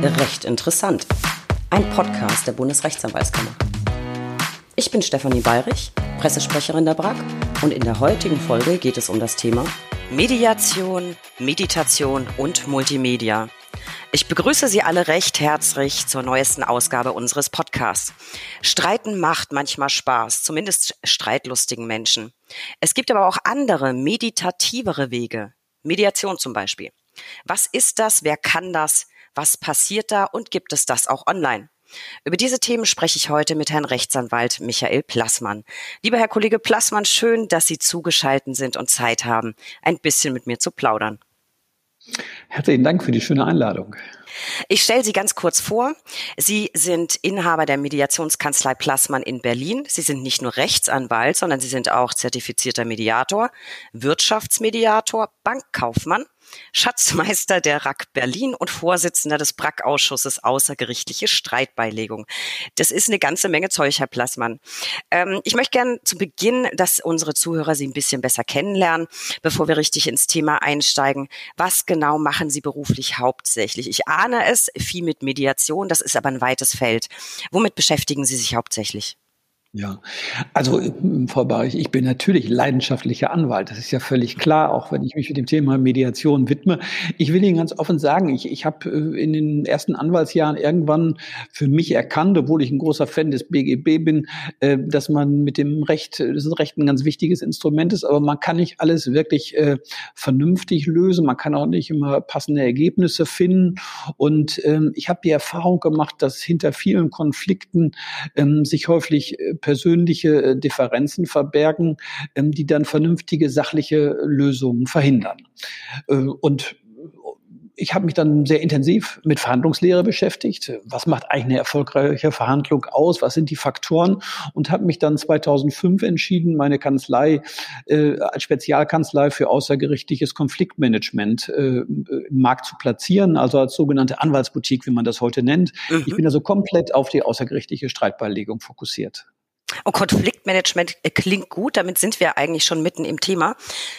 Recht interessant. Ein Podcast der Bundesrechtsanwaltskammer. Ich bin Stefanie Bayrich, Pressesprecherin der BRAG und in der heutigen Folge geht es um das Thema Mediation, Meditation und Multimedia. Ich begrüße Sie alle recht herzlich zur neuesten Ausgabe unseres Podcasts. Streiten macht manchmal Spaß, zumindest streitlustigen Menschen. Es gibt aber auch andere, meditativere Wege. Mediation zum Beispiel. Was ist das? Wer kann das? Was passiert da? Und gibt es das auch online? Über diese Themen spreche ich heute mit Herrn Rechtsanwalt Michael Plassmann. Lieber Herr Kollege Plassmann, schön, dass Sie zugeschalten sind und Zeit haben, ein bisschen mit mir zu plaudern. Herzlichen Dank für die schöne Einladung. Ich stelle Sie ganz kurz vor. Sie sind Inhaber der Mediationskanzlei Plassmann in Berlin. Sie sind nicht nur Rechtsanwalt, sondern Sie sind auch zertifizierter Mediator, Wirtschaftsmediator, Bankkaufmann Schatzmeister der RAK Berlin und Vorsitzender des BRAC-Ausschusses Außergerichtliche Streitbeilegung. Das ist eine ganze Menge Zeug, Herr Plassmann. Ähm, ich möchte gerne zu Beginn, dass unsere Zuhörer Sie ein bisschen besser kennenlernen, bevor wir richtig ins Thema einsteigen. Was genau machen Sie beruflich hauptsächlich? Ich ahne es, viel mit Mediation, das ist aber ein weites Feld. Womit beschäftigen Sie sich hauptsächlich? Ja, also Frau Barich, ich bin natürlich leidenschaftlicher Anwalt. Das ist ja völlig klar, auch wenn ich mich mit dem Thema Mediation widme. Ich will Ihnen ganz offen sagen, ich, ich habe äh, in den ersten Anwaltsjahren irgendwann für mich erkannt, obwohl ich ein großer Fan des BGB bin, äh, dass man mit dem Recht, das ist Recht ein ganz wichtiges Instrument ist, aber man kann nicht alles wirklich äh, vernünftig lösen. Man kann auch nicht immer passende Ergebnisse finden. Und ähm, ich habe die Erfahrung gemacht, dass hinter vielen Konflikten ähm, sich häufig persönliche äh, Differenzen verbergen, ähm, die dann vernünftige sachliche Lösungen verhindern. Äh, und ich habe mich dann sehr intensiv mit Verhandlungslehre beschäftigt. Was macht eigentlich eine erfolgreiche Verhandlung aus? Was sind die Faktoren? Und habe mich dann 2005 entschieden, meine Kanzlei äh, als Spezialkanzlei für außergerichtliches Konfliktmanagement äh, im Markt zu platzieren, also als sogenannte Anwaltsboutique, wie man das heute nennt. Mhm. Ich bin also komplett auf die außergerichtliche Streitbeilegung fokussiert. Und Konfliktmanagement äh, klingt gut, damit sind wir eigentlich schon mitten im Thema.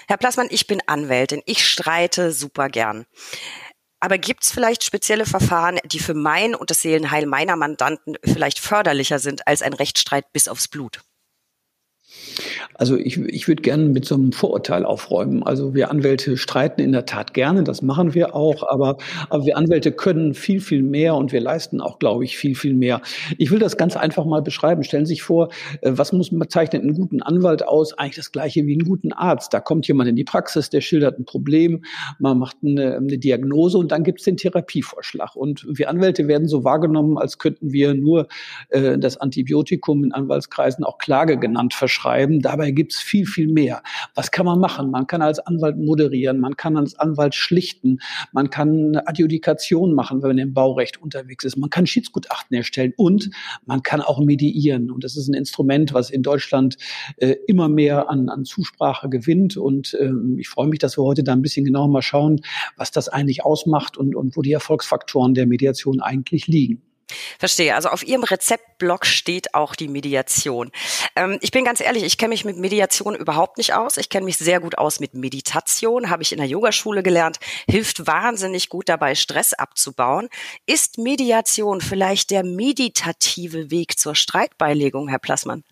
Herr Plassmann, ich bin Anwältin, ich streite super gern. Aber gibt es vielleicht spezielle Verfahren, die für mein und das Seelenheil meiner Mandanten vielleicht förderlicher sind als ein Rechtsstreit bis aufs Blut? Also ich, ich würde gerne mit so einem Vorurteil aufräumen. Also wir Anwälte streiten in der Tat gerne, das machen wir auch, aber, aber wir Anwälte können viel, viel mehr und wir leisten auch, glaube ich, viel, viel mehr. Ich will das ganz einfach mal beschreiben. Stellen Sie sich vor, äh, was muss man zeichnet einen guten Anwalt aus? Eigentlich das gleiche wie einen guten Arzt. Da kommt jemand in die Praxis, der schildert ein Problem, man macht eine, eine Diagnose und dann gibt es den Therapievorschlag. Und wir Anwälte werden so wahrgenommen, als könnten wir nur äh, das Antibiotikum in Anwaltskreisen auch Klage genannt verschreiben. Dabei gibt es viel, viel mehr. Was kann man machen? Man kann als Anwalt moderieren, man kann als Anwalt schlichten, man kann eine Adjudikation machen, wenn man im Baurecht unterwegs ist, man kann Schiedsgutachten erstellen und man kann auch mediieren. Und das ist ein Instrument, was in Deutschland äh, immer mehr an, an Zusprache gewinnt. Und ähm, ich freue mich, dass wir heute da ein bisschen genauer mal schauen, was das eigentlich ausmacht und, und wo die Erfolgsfaktoren der Mediation eigentlich liegen. Verstehe. Also auf Ihrem Rezeptblock steht auch die Mediation. Ähm, ich bin ganz ehrlich, ich kenne mich mit Mediation überhaupt nicht aus. Ich kenne mich sehr gut aus mit Meditation, habe ich in der Yogaschule gelernt, hilft wahnsinnig gut dabei, Stress abzubauen. Ist Mediation vielleicht der meditative Weg zur Streitbeilegung, Herr Plassmann?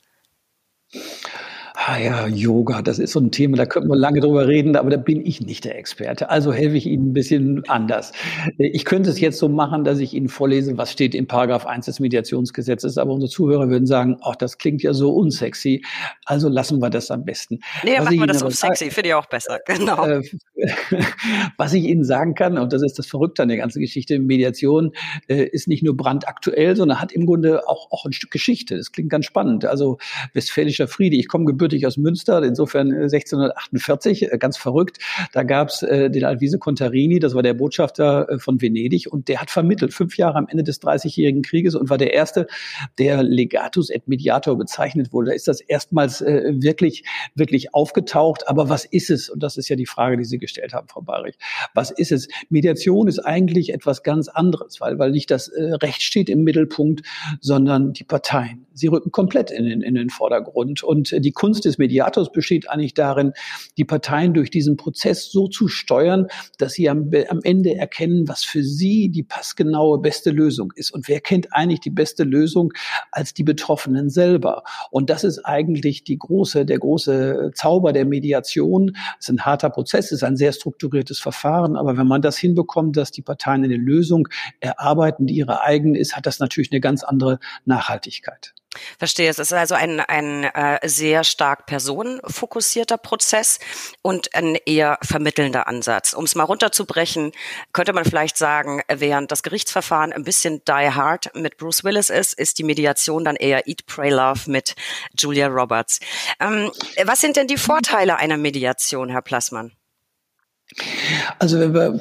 Ah ja, Yoga, das ist so ein Thema, da könnten wir lange drüber reden, aber da bin ich nicht der Experte. Also helfe ich Ihnen ein bisschen anders. Ich könnte es jetzt so machen, dass ich Ihnen vorlese, was steht in Paragraph 1 des Mediationsgesetzes, aber unsere Zuhörer würden sagen, ach, das klingt ja so unsexy, also lassen wir das am besten. Nee, was machen wir das so sexy, finde ich auch besser, genau. Äh, was ich Ihnen sagen kann, und das ist das Verrückte an der ganzen Geschichte, Mediation äh, ist nicht nur brandaktuell, sondern hat im Grunde auch, auch ein Stück Geschichte. Das klingt ganz spannend. Also Westfälischer Friede, ich komme gebürtig gebürtig aus Münster, insofern 1648, äh, äh, ganz verrückt. Da gab es äh, den Alvise Contarini, das war der Botschafter von Venedig und der hat vermittelt, fünf Jahre am Ende des Dreißigjährigen Krieges und war der Erste, der Legatus et Mediator bezeichnet wurde. Da ist das erstmals wirklich, wirklich aufgetaucht. Aber was ist es? Und das ist ja die Frage, die Sie gestellt haben, Frau Barich. Was ist es? Mediation ist eigentlich etwas ganz anderes, weil, weil nicht das Recht steht im Mittelpunkt, sondern die Parteien. Sie rücken komplett in den, in den Vordergrund. Und die Kunst Kunst des Mediators besteht eigentlich darin, die Parteien durch diesen Prozess so zu steuern, dass sie am, am Ende erkennen, was für sie die passgenaue beste Lösung ist. Und wer kennt eigentlich die beste Lösung als die Betroffenen selber? Und das ist eigentlich die große, der große Zauber der Mediation. Es ist ein harter Prozess, es ist ein sehr strukturiertes Verfahren, aber wenn man das hinbekommt, dass die Parteien eine Lösung erarbeiten, die ihre eigene ist, hat das natürlich eine ganz andere Nachhaltigkeit. Verstehe. Es ist also ein, ein äh, sehr stark personenfokussierter Prozess und ein eher vermittelnder Ansatz. Um es mal runterzubrechen, könnte man vielleicht sagen, während das Gerichtsverfahren ein bisschen Die Hard mit Bruce Willis ist, ist die Mediation dann eher Eat, Pray, Love mit Julia Roberts. Ähm, was sind denn die Vorteile einer Mediation, Herr Plassmann? Also wenn wir,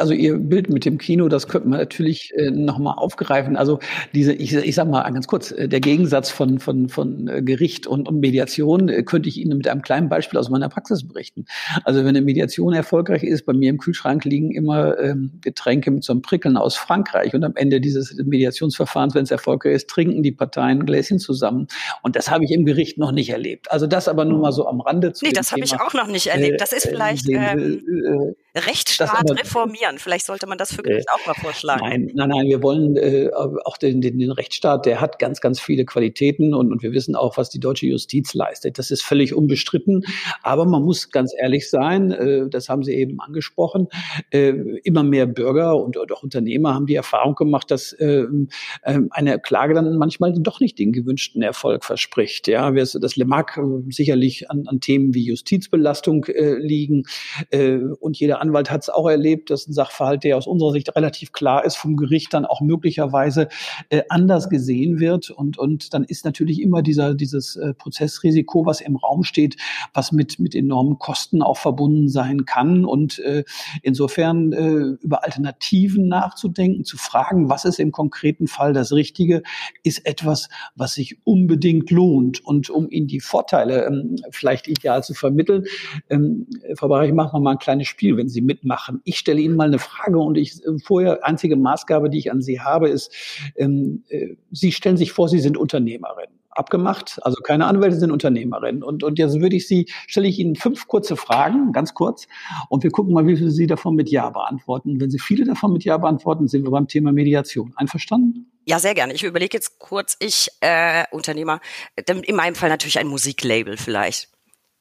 also Ihr Bild mit dem Kino, das könnte man natürlich äh, nochmal aufgreifen. Also diese, ich, ich sag mal ganz kurz, äh, der Gegensatz von, von, von äh, Gericht und, und Mediation äh, könnte ich Ihnen mit einem kleinen Beispiel aus meiner Praxis berichten. Also wenn eine Mediation erfolgreich ist, bei mir im Kühlschrank liegen immer ähm, Getränke mit so einem Prickeln aus Frankreich und am Ende dieses Mediationsverfahrens, wenn es erfolgreich ist, trinken die Parteien ein Gläschen zusammen. Und das habe ich im Gericht noch nicht erlebt. Also das aber nur mal so am Rande zu Nee, das habe ich auch noch nicht erlebt. Das ist äh, vielleicht... Ähm Äh, Rechtsstaat reformieren. Vielleicht sollte man das für Gericht äh, auch mal vorschlagen. Nein, nein, nein. Wir wollen äh, auch den, den, den Rechtsstaat, der hat ganz, ganz viele Qualitäten und, und wir wissen auch, was die deutsche Justiz leistet. Das ist völlig unbestritten. Aber man muss ganz ehrlich sein, äh, das haben Sie eben angesprochen, äh, immer mehr Bürger und, und auch Unternehmer haben die Erfahrung gemacht, dass äh, eine Klage dann manchmal doch nicht den gewünschten Erfolg verspricht. Ja, das mag äh, sicherlich an, an Themen wie Justizbelastung äh, liegen äh, und jeder Anwalt hat es auch erlebt, dass ein Sachverhalt, der aus unserer Sicht relativ klar ist, vom Gericht dann auch möglicherweise äh, anders gesehen wird. Und, und dann ist natürlich immer dieser, dieses äh, Prozessrisiko, was im Raum steht, was mit, mit enormen Kosten auch verbunden sein kann. Und äh, insofern äh, über Alternativen nachzudenken, zu fragen, was ist im konkreten Fall das Richtige, ist etwas, was sich unbedingt lohnt. Und um Ihnen die Vorteile ähm, vielleicht ideal zu vermitteln, ähm, Frau Barach, machen wir mal ein kleines Spiel, wenn Sie mitmachen. Ich stelle Ihnen mal eine Frage und ich äh, vorher einzige Maßgabe, die ich an Sie habe, ist, ähm, äh, Sie stellen sich vor, Sie sind Unternehmerin. Abgemacht, also keine Anwälte sind Unternehmerin. Und, und jetzt würde ich Sie, stelle ich Ihnen fünf kurze Fragen, ganz kurz, und wir gucken mal, wie viele Sie davon mit Ja beantworten. Wenn Sie viele davon mit Ja beantworten, sind wir beim Thema Mediation. Einverstanden? Ja, sehr gerne. Ich überlege jetzt kurz, ich, äh, Unternehmer, in meinem Fall natürlich ein Musiklabel vielleicht.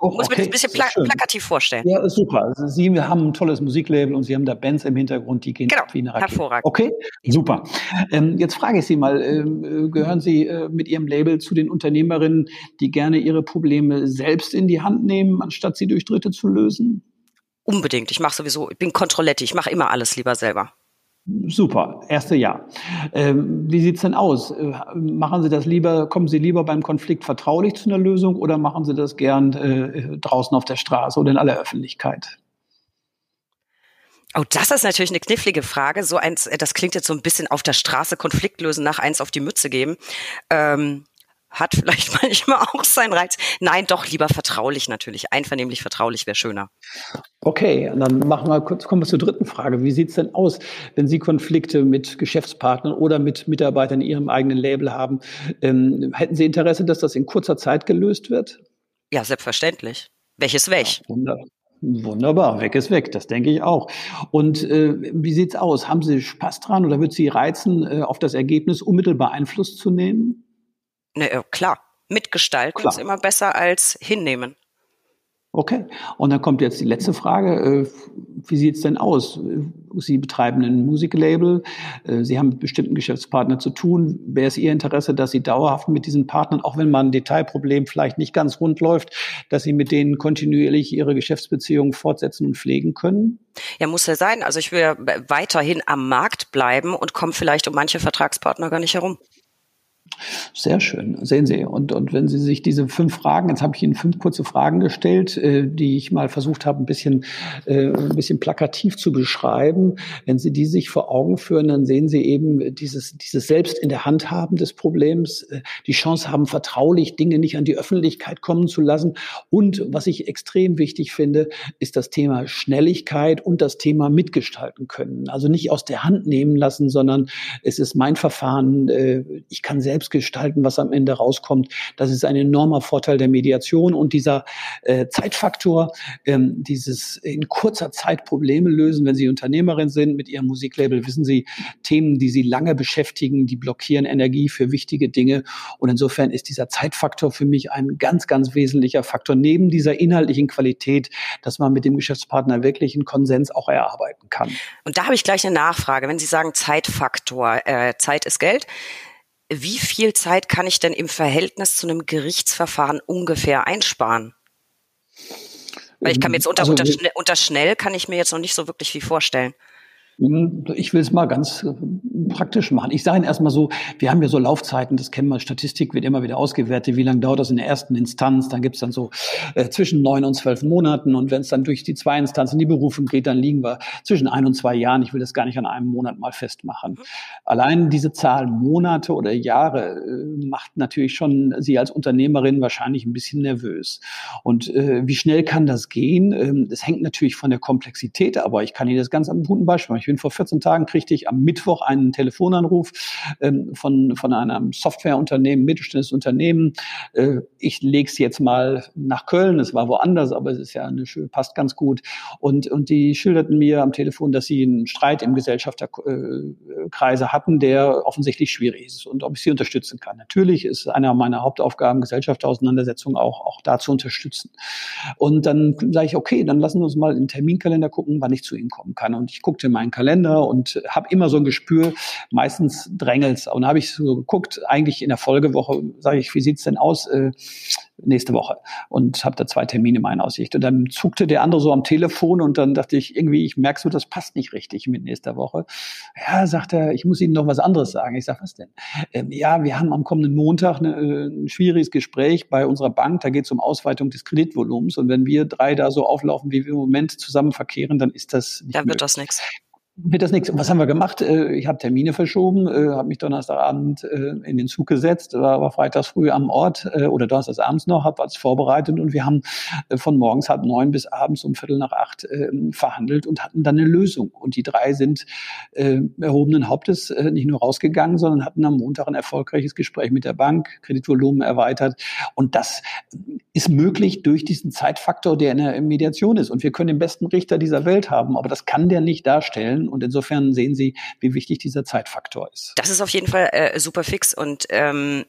Oh, Muss okay. mir das ein bisschen pla plakativ vorstellen. Ja, super. Also Sie haben ein tolles Musiklabel und Sie haben da Bands im Hintergrund, die gehen genau. wie eine Rakete. Hervorragend. Okay, super. Ähm, jetzt frage ich Sie mal, ähm, äh, gehören Sie äh, mit Ihrem Label zu den Unternehmerinnen, die gerne ihre Probleme selbst in die Hand nehmen, anstatt sie durch Dritte zu lösen? Unbedingt. Ich mache sowieso, ich bin Kontrolletti, ich mache immer alles lieber selber. Super, erste Jahr. Ähm, wie sieht's denn aus? Äh, machen Sie das lieber, kommen Sie lieber beim Konflikt vertraulich zu einer Lösung oder machen Sie das gern äh, draußen auf der Straße oder in aller Öffentlichkeit? Oh, das ist natürlich eine knifflige Frage. So eins, das klingt jetzt so ein bisschen auf der Straße Konflikt lösen, nach eins auf die Mütze geben. Ähm, hat vielleicht manchmal auch seinen Reiz. Nein, doch lieber vertraulich natürlich. Einvernehmlich vertraulich wäre schöner. Okay, dann machen wir kurz, kommen wir zur dritten Frage. Wie sieht's denn aus, wenn Sie Konflikte mit Geschäftspartnern oder mit Mitarbeitern in Ihrem eigenen Label haben? Ähm, hätten Sie Interesse, dass das in kurzer Zeit gelöst wird? Ja, selbstverständlich. Welches weg? Ja, Wunderbar, weg ist weg, das denke ich auch. Und äh, wie sieht's aus? Haben Sie Spaß dran oder wird Sie reizen, äh, auf das Ergebnis unmittelbar Einfluss zu nehmen? Äh, klar. Mitgestalten klar. ist immer besser als hinnehmen. Okay, und dann kommt jetzt die letzte Frage. Äh, wie sieht's denn aus? Sie betreiben ein Musiklabel, äh, Sie haben mit bestimmten Geschäftspartnern zu tun. Wäre es Ihr Interesse, dass Sie dauerhaft mit diesen Partnern, auch wenn mal ein Detailproblem vielleicht nicht ganz rund läuft, dass Sie mit denen kontinuierlich Ihre Geschäftsbeziehungen fortsetzen und pflegen können? Ja, muss ja sein. Also ich will weiterhin am Markt bleiben und komme vielleicht um manche Vertragspartner gar nicht herum. Sehr schön, sehen Sie. Und, und wenn Sie sich diese fünf Fragen, jetzt habe ich Ihnen fünf kurze Fragen gestellt, äh, die ich mal versucht habe, ein bisschen, äh, ein bisschen plakativ zu beschreiben. Wenn Sie die sich vor Augen führen, dann sehen Sie eben dieses, dieses Selbst in der Hand haben des Problems, äh, die Chance haben, vertraulich Dinge nicht an die Öffentlichkeit kommen zu lassen. Und was ich extrem wichtig finde, ist das Thema Schnelligkeit und das Thema mitgestalten können. Also nicht aus der Hand nehmen lassen, sondern es ist mein Verfahren. Äh, ich kann selbst selbst gestalten, was am Ende rauskommt. Das ist ein enormer Vorteil der Mediation und dieser äh, Zeitfaktor, ähm, dieses in kurzer Zeit Probleme lösen. Wenn Sie Unternehmerin sind mit Ihrem Musiklabel, wissen Sie, Themen, die Sie lange beschäftigen, die blockieren Energie für wichtige Dinge. Und insofern ist dieser Zeitfaktor für mich ein ganz, ganz wesentlicher Faktor neben dieser inhaltlichen Qualität, dass man mit dem Geschäftspartner wirklich einen Konsens auch erarbeiten kann. Und da habe ich gleich eine Nachfrage. Wenn Sie sagen Zeitfaktor, äh, Zeit ist Geld. Wie viel Zeit kann ich denn im Verhältnis zu einem Gerichtsverfahren ungefähr einsparen? Weil ich kann mir jetzt unter, also, unter, unter schnell kann ich mir jetzt noch nicht so wirklich viel vorstellen. Hm, ich will es mal ganz äh, praktisch machen. Ich sage Ihnen erstmal so, wir haben ja so Laufzeiten, das kennen wir, Statistik wird immer wieder ausgewertet, wie lange dauert das in der ersten Instanz, dann gibt es dann so äh, zwischen neun und zwölf Monaten und wenn es dann durch die zwei Instanzen die Berufung geht, dann liegen wir zwischen ein und zwei Jahren. Ich will das gar nicht an einem Monat mal festmachen. Allein diese Zahl Monate oder Jahre äh, macht natürlich schon Sie als Unternehmerin wahrscheinlich ein bisschen nervös. Und äh, wie schnell kann das gehen? Ähm, das hängt natürlich von der Komplexität, aber ich kann Ihnen das ganz am guten Beispiel machen bin vor 14 Tagen, kriegte ich am Mittwoch einen Telefonanruf ähm, von, von einem Softwareunternehmen, mittelständisches Unternehmen. Äh, ich lege es jetzt mal nach Köln, es war woanders, aber es ist ja eine, passt ganz gut. Und, und die schilderten mir am Telefon, dass sie einen Streit im Gesellschafterkreise hatten, der offensichtlich schwierig ist und ob ich sie unterstützen kann. Natürlich ist einer meiner Hauptaufgaben, Gesellschaftsauseinandersetzung auch, auch da zu unterstützen. Und dann sage ich, okay, dann lassen wir uns mal in den Terminkalender gucken, wann ich zu Ihnen kommen kann. Und ich guckte meinen Kalender und habe immer so ein Gespür, meistens drängelt's. Und habe ich so geguckt, eigentlich in der Folgewoche, sage ich, wie sieht's denn aus? Äh, nächste Woche und habe da zwei Termine in meiner Aussicht. Und dann zuckte der andere so am Telefon und dann dachte ich, irgendwie, ich merke so, das passt nicht richtig mit nächster Woche. Ja, sagt er, ich muss Ihnen noch was anderes sagen. Ich sage, was denn? Ähm, ja, wir haben am kommenden Montag eine, äh, ein schwieriges Gespräch bei unserer Bank. Da geht es um Ausweitung des Kreditvolumens. Und wenn wir drei da so auflaufen, wie wir im Moment zusammen verkehren, dann ist das nicht Dann wird das nichts wird das nichts. Was haben wir gemacht? Äh, ich habe Termine verschoben, äh, habe mich Donnerstagabend äh, in den Zug gesetzt, war, freitags früh am Ort oder Donnerstags abends noch, habe was vorbereitet und wir haben von morgens halb neun bis abends um Viertel nach acht verhandelt und hatten dann eine Lösung. Und die drei sind erhobenen Hauptes nicht nur rausgegangen, sondern hatten am Montag ein erfolgreiches Gespräch mit der Bank, Kreditvolumen erweitert. Und das ist möglich durch diesen Zeitfaktor, der in der Mediation ist. Und wir können den besten Richter dieser Welt haben, aber das kann der nicht darstellen und insofern sehen Sie, wie wichtig dieser Zeitfaktor ist. Das ist auf jeden Fall äh, super fix und ähm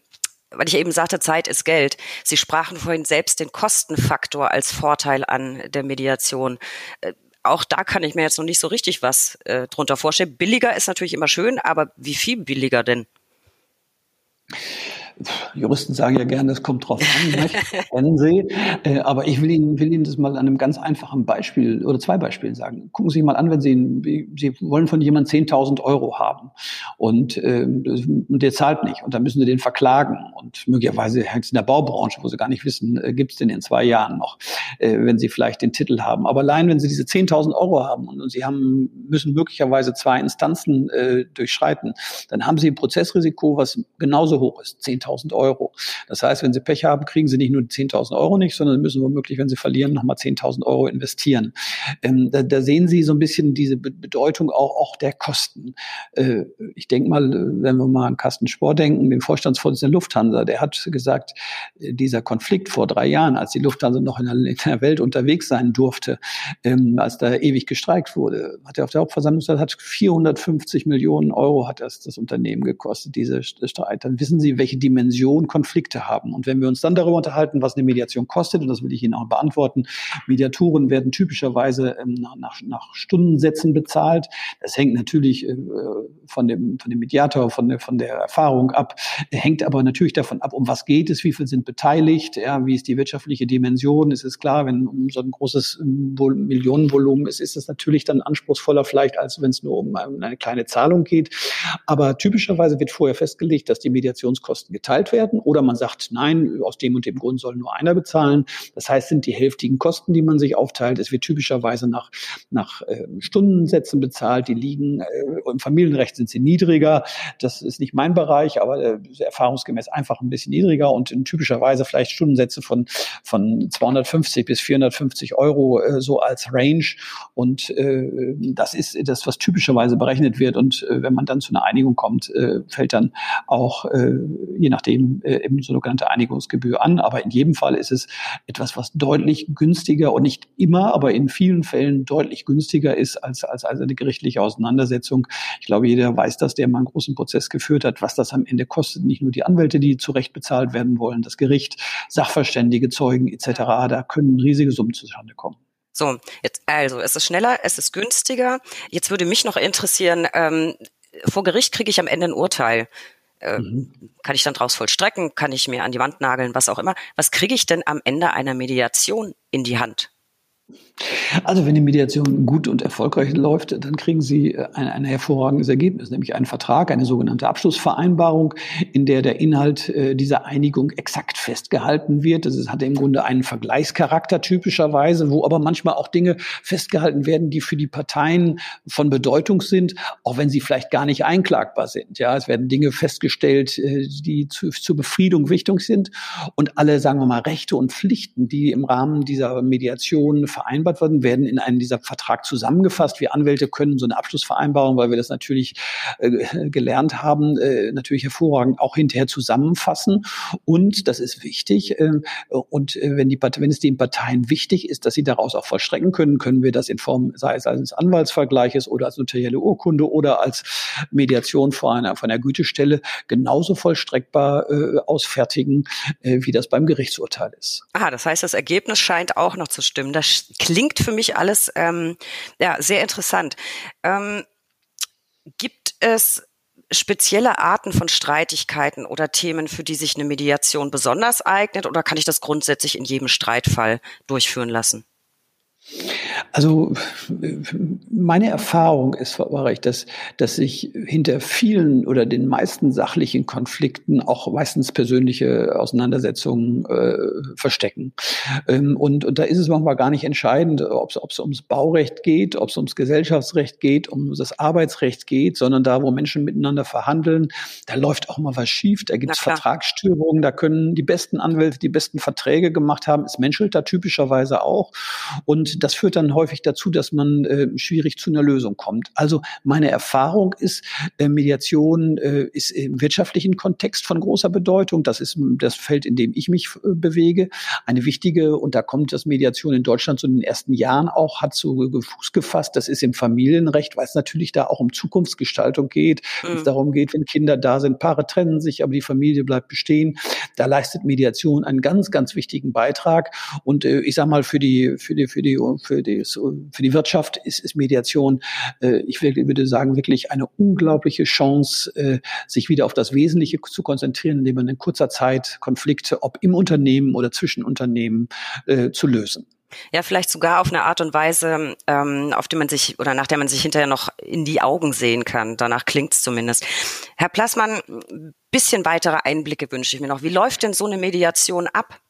weil ich eben sagte, Zeit ist Geld. Sie sprachen vorhin selbst den Kostenfaktor als Vorteil an der Mediation. Äh, auch da kann ich mir jetzt noch nicht so richtig was äh, drunter vorstellen. Billiger ist natürlich immer schön, aber wie viel billiger denn? Juristen sagen ja gerne, es kommt drauf an, kennen Sie. Äh, aber ich will Ihnen, will Ihnen das mal an einem ganz einfachen Beispiel oder zwei Beispielen sagen. Gucken Sie sich mal an, wenn Sie, Sie wollen von jemandem 10.000 Euro haben und, äh, und der zahlt nicht und dann müssen Sie den verklagen und möglicherweise hängt es in der Baubranche, wo Sie gar nicht wissen, äh, gibt es den in zwei Jahren noch, äh, wenn Sie vielleicht den Titel haben. Aber allein, wenn Sie diese 10.000 Euro haben und, und Sie haben, müssen möglicherweise zwei Instanzen äh, durchschreiten, dann haben Sie ein Prozessrisiko, was genauso hoch ist, 10.000 10.000 Euro. Das heißt, wenn Sie Pech haben, kriegen Sie nicht nur 10.000 Euro nicht, sondern müssen womöglich, wenn Sie verlieren, nochmal 10.000 Euro investieren. Ähm, da, da, sehen Sie so ein bisschen diese Bedeutung auch, auch der Kosten. Äh, ich denke mal, wenn wir mal an Carsten Spohr denken, den Vorstandsvorsitzenden Lufthansa, der hat gesagt, äh, dieser Konflikt vor drei Jahren, als die Lufthansa noch in der, in der Welt unterwegs sein durfte, ähm, als da ewig gestreikt wurde, hat er auf der Hauptversammlung gesagt, hat 450 Millionen Euro hat das, das Unternehmen gekostet, diese Streit. Dann wissen Sie, welche Dimension Dimension Konflikte haben. Und wenn wir uns dann darüber unterhalten, was eine Mediation kostet, und das will ich Ihnen auch beantworten, Mediatoren werden typischerweise ähm, nach, nach Stundensätzen bezahlt. Das hängt natürlich äh, von, dem, von dem Mediator, von der, von der Erfahrung ab, hängt aber natürlich davon ab, um was geht es, wie viel sind beteiligt, ja, wie ist die wirtschaftliche Dimension. Es ist klar, wenn um so ein großes ähm, Millionenvolumen ist, ist es natürlich dann anspruchsvoller vielleicht, als wenn es nur um eine kleine Zahlung geht. Aber typischerweise wird vorher festgelegt, dass die Mediationskosten geteilt verteilt werden. Oder man sagt, nein, aus dem und dem Grund soll nur einer bezahlen. Das heißt, sind die hälftigen Kosten, die man sich aufteilt. Es wird typischerweise nach, nach äh, Stundensätzen bezahlt. Die liegen, äh, im Familienrecht sind sie niedriger. Das ist nicht mein Bereich, aber äh, erfahrungsgemäß einfach ein bisschen niedriger und in typischerweise vielleicht Stundensätze von, von 250 bis 450 Euro äh, so als Range. Und das ist das, was typischerweise berechnet wird. Und wenn man dann zu einer Einigung kommt, fällt dann auch äh, je nachdem äh, eben sogenannte Einigungsgebühr an. Aber in jedem Fall ist es etwas, was deutlich günstiger und nicht immer, aber in vielen Fällen deutlich günstiger ist als, als, als eine gerichtliche Auseinandersetzung. Ich glaube, jeder weiß das, der mal einen großen Prozess geführt hat, was das am Ende kostet. Nicht nur die Anwälte, die zurecht bezahlt werden wollen, das Gericht, Sachverständige, Zeugen etc. Da können riesige Summen zustande kommen. So, jetzt, also es ist schneller, es ist günstiger. Jetzt würde mich noch interessieren, ähm, vor Gericht kriege ich am Ende ein Urteil. Äh, mhm. Kann ich dann draus vollstrecken? Kann ich mir an die Wand nageln? Was auch immer. Was kriege ich denn am Ende einer Mediation in die Hand? Also wenn die Mediation gut und erfolgreich läuft, dann kriegen Sie äh, ein, ein hervorragendes Ergebnis, nämlich einen Vertrag, eine sogenannte Abschlussvereinbarung, in der der Inhalt äh, dieser Einigung exakt festgehalten wird. Das hat im Grunde einen Vergleichscharakter typischerweise, wo aber manchmal auch Dinge festgehalten werden, die für die Parteien von Bedeutung sind, auch wenn sie vielleicht gar nicht einklagbar sind. Ja, es werden Dinge festgestellt, äh, die zu, zur Befriedung wichtig sind und alle, sagen wir mal, Rechte und Pflichten, die im Rahmen dieser Mediation vereinbart wurden, werden in einem dieser Vertrag zusammengefasst. Wir Anwälte können so eine Abschlussvereinbarung, weil wir das natürlich äh, gelernt haben, äh, natürlich hervorragend auch hinterher zusammenfassen. Und das ist wichtig. Äh, und wenn, die, wenn es den Parteien wichtig ist, dass sie daraus auch vollstrecken können, können wir das in Form, sei es als Anwaltsvergleiches oder als notarielle Urkunde oder als Mediation vor einer, von einer Gütestelle genauso vollstreckbar äh, ausfertigen, äh, wie das beim Gerichtsurteil ist. Ah, das heißt, das Ergebnis scheint auch noch zu stimmen. Das klingt für mich alles ähm, ja, sehr interessant. Ähm, gibt es spezielle Arten von Streitigkeiten oder Themen, für die sich eine Mediation besonders eignet, oder kann ich das grundsätzlich in jedem Streitfall durchführen lassen? Also meine Erfahrung ist, Frau dass, dass sich hinter vielen oder den meisten sachlichen Konflikten auch meistens persönliche Auseinandersetzungen äh, verstecken. Ähm, und, und da ist es manchmal gar nicht entscheidend, ob es ums Baurecht geht, ob es ums Gesellschaftsrecht geht, um das Arbeitsrecht geht, sondern da, wo Menschen miteinander verhandeln, da läuft auch mal was schief, da gibt es Vertragsstörungen, da können die besten Anwälte die besten Verträge gemacht haben, es menschelt da typischerweise auch. Und das führt dann häufig dazu, dass man äh, schwierig zu einer Lösung kommt. Also meine Erfahrung ist, äh, Mediation äh, ist im wirtschaftlichen Kontext von großer Bedeutung. Das ist das Feld, in dem ich mich äh, bewege. Eine wichtige, und da kommt das Mediation in Deutschland so in den ersten Jahren auch, hat so Fuß gefasst. Das ist im Familienrecht, weil es natürlich da auch um Zukunftsgestaltung geht. Mhm. es darum geht, wenn Kinder da sind, Paare trennen sich, aber die Familie bleibt bestehen. Da leistet Mediation einen ganz, ganz wichtigen Beitrag. Und äh, ich sage mal, für die, für die, für die für die, für die Wirtschaft ist, ist Mediation, äh, ich würde sagen, wirklich eine unglaubliche Chance, äh, sich wieder auf das Wesentliche zu konzentrieren, indem man in kurzer Zeit Konflikte, ob im Unternehmen oder zwischen Unternehmen, äh, zu lösen. Ja, vielleicht sogar auf eine Art und Weise, ähm, auf die man sich oder nach der man sich hinterher noch in die Augen sehen kann. Danach klingt's zumindest. Herr Plassmann, bisschen weitere Einblicke wünsche ich mir noch. Wie läuft denn so eine Mediation ab?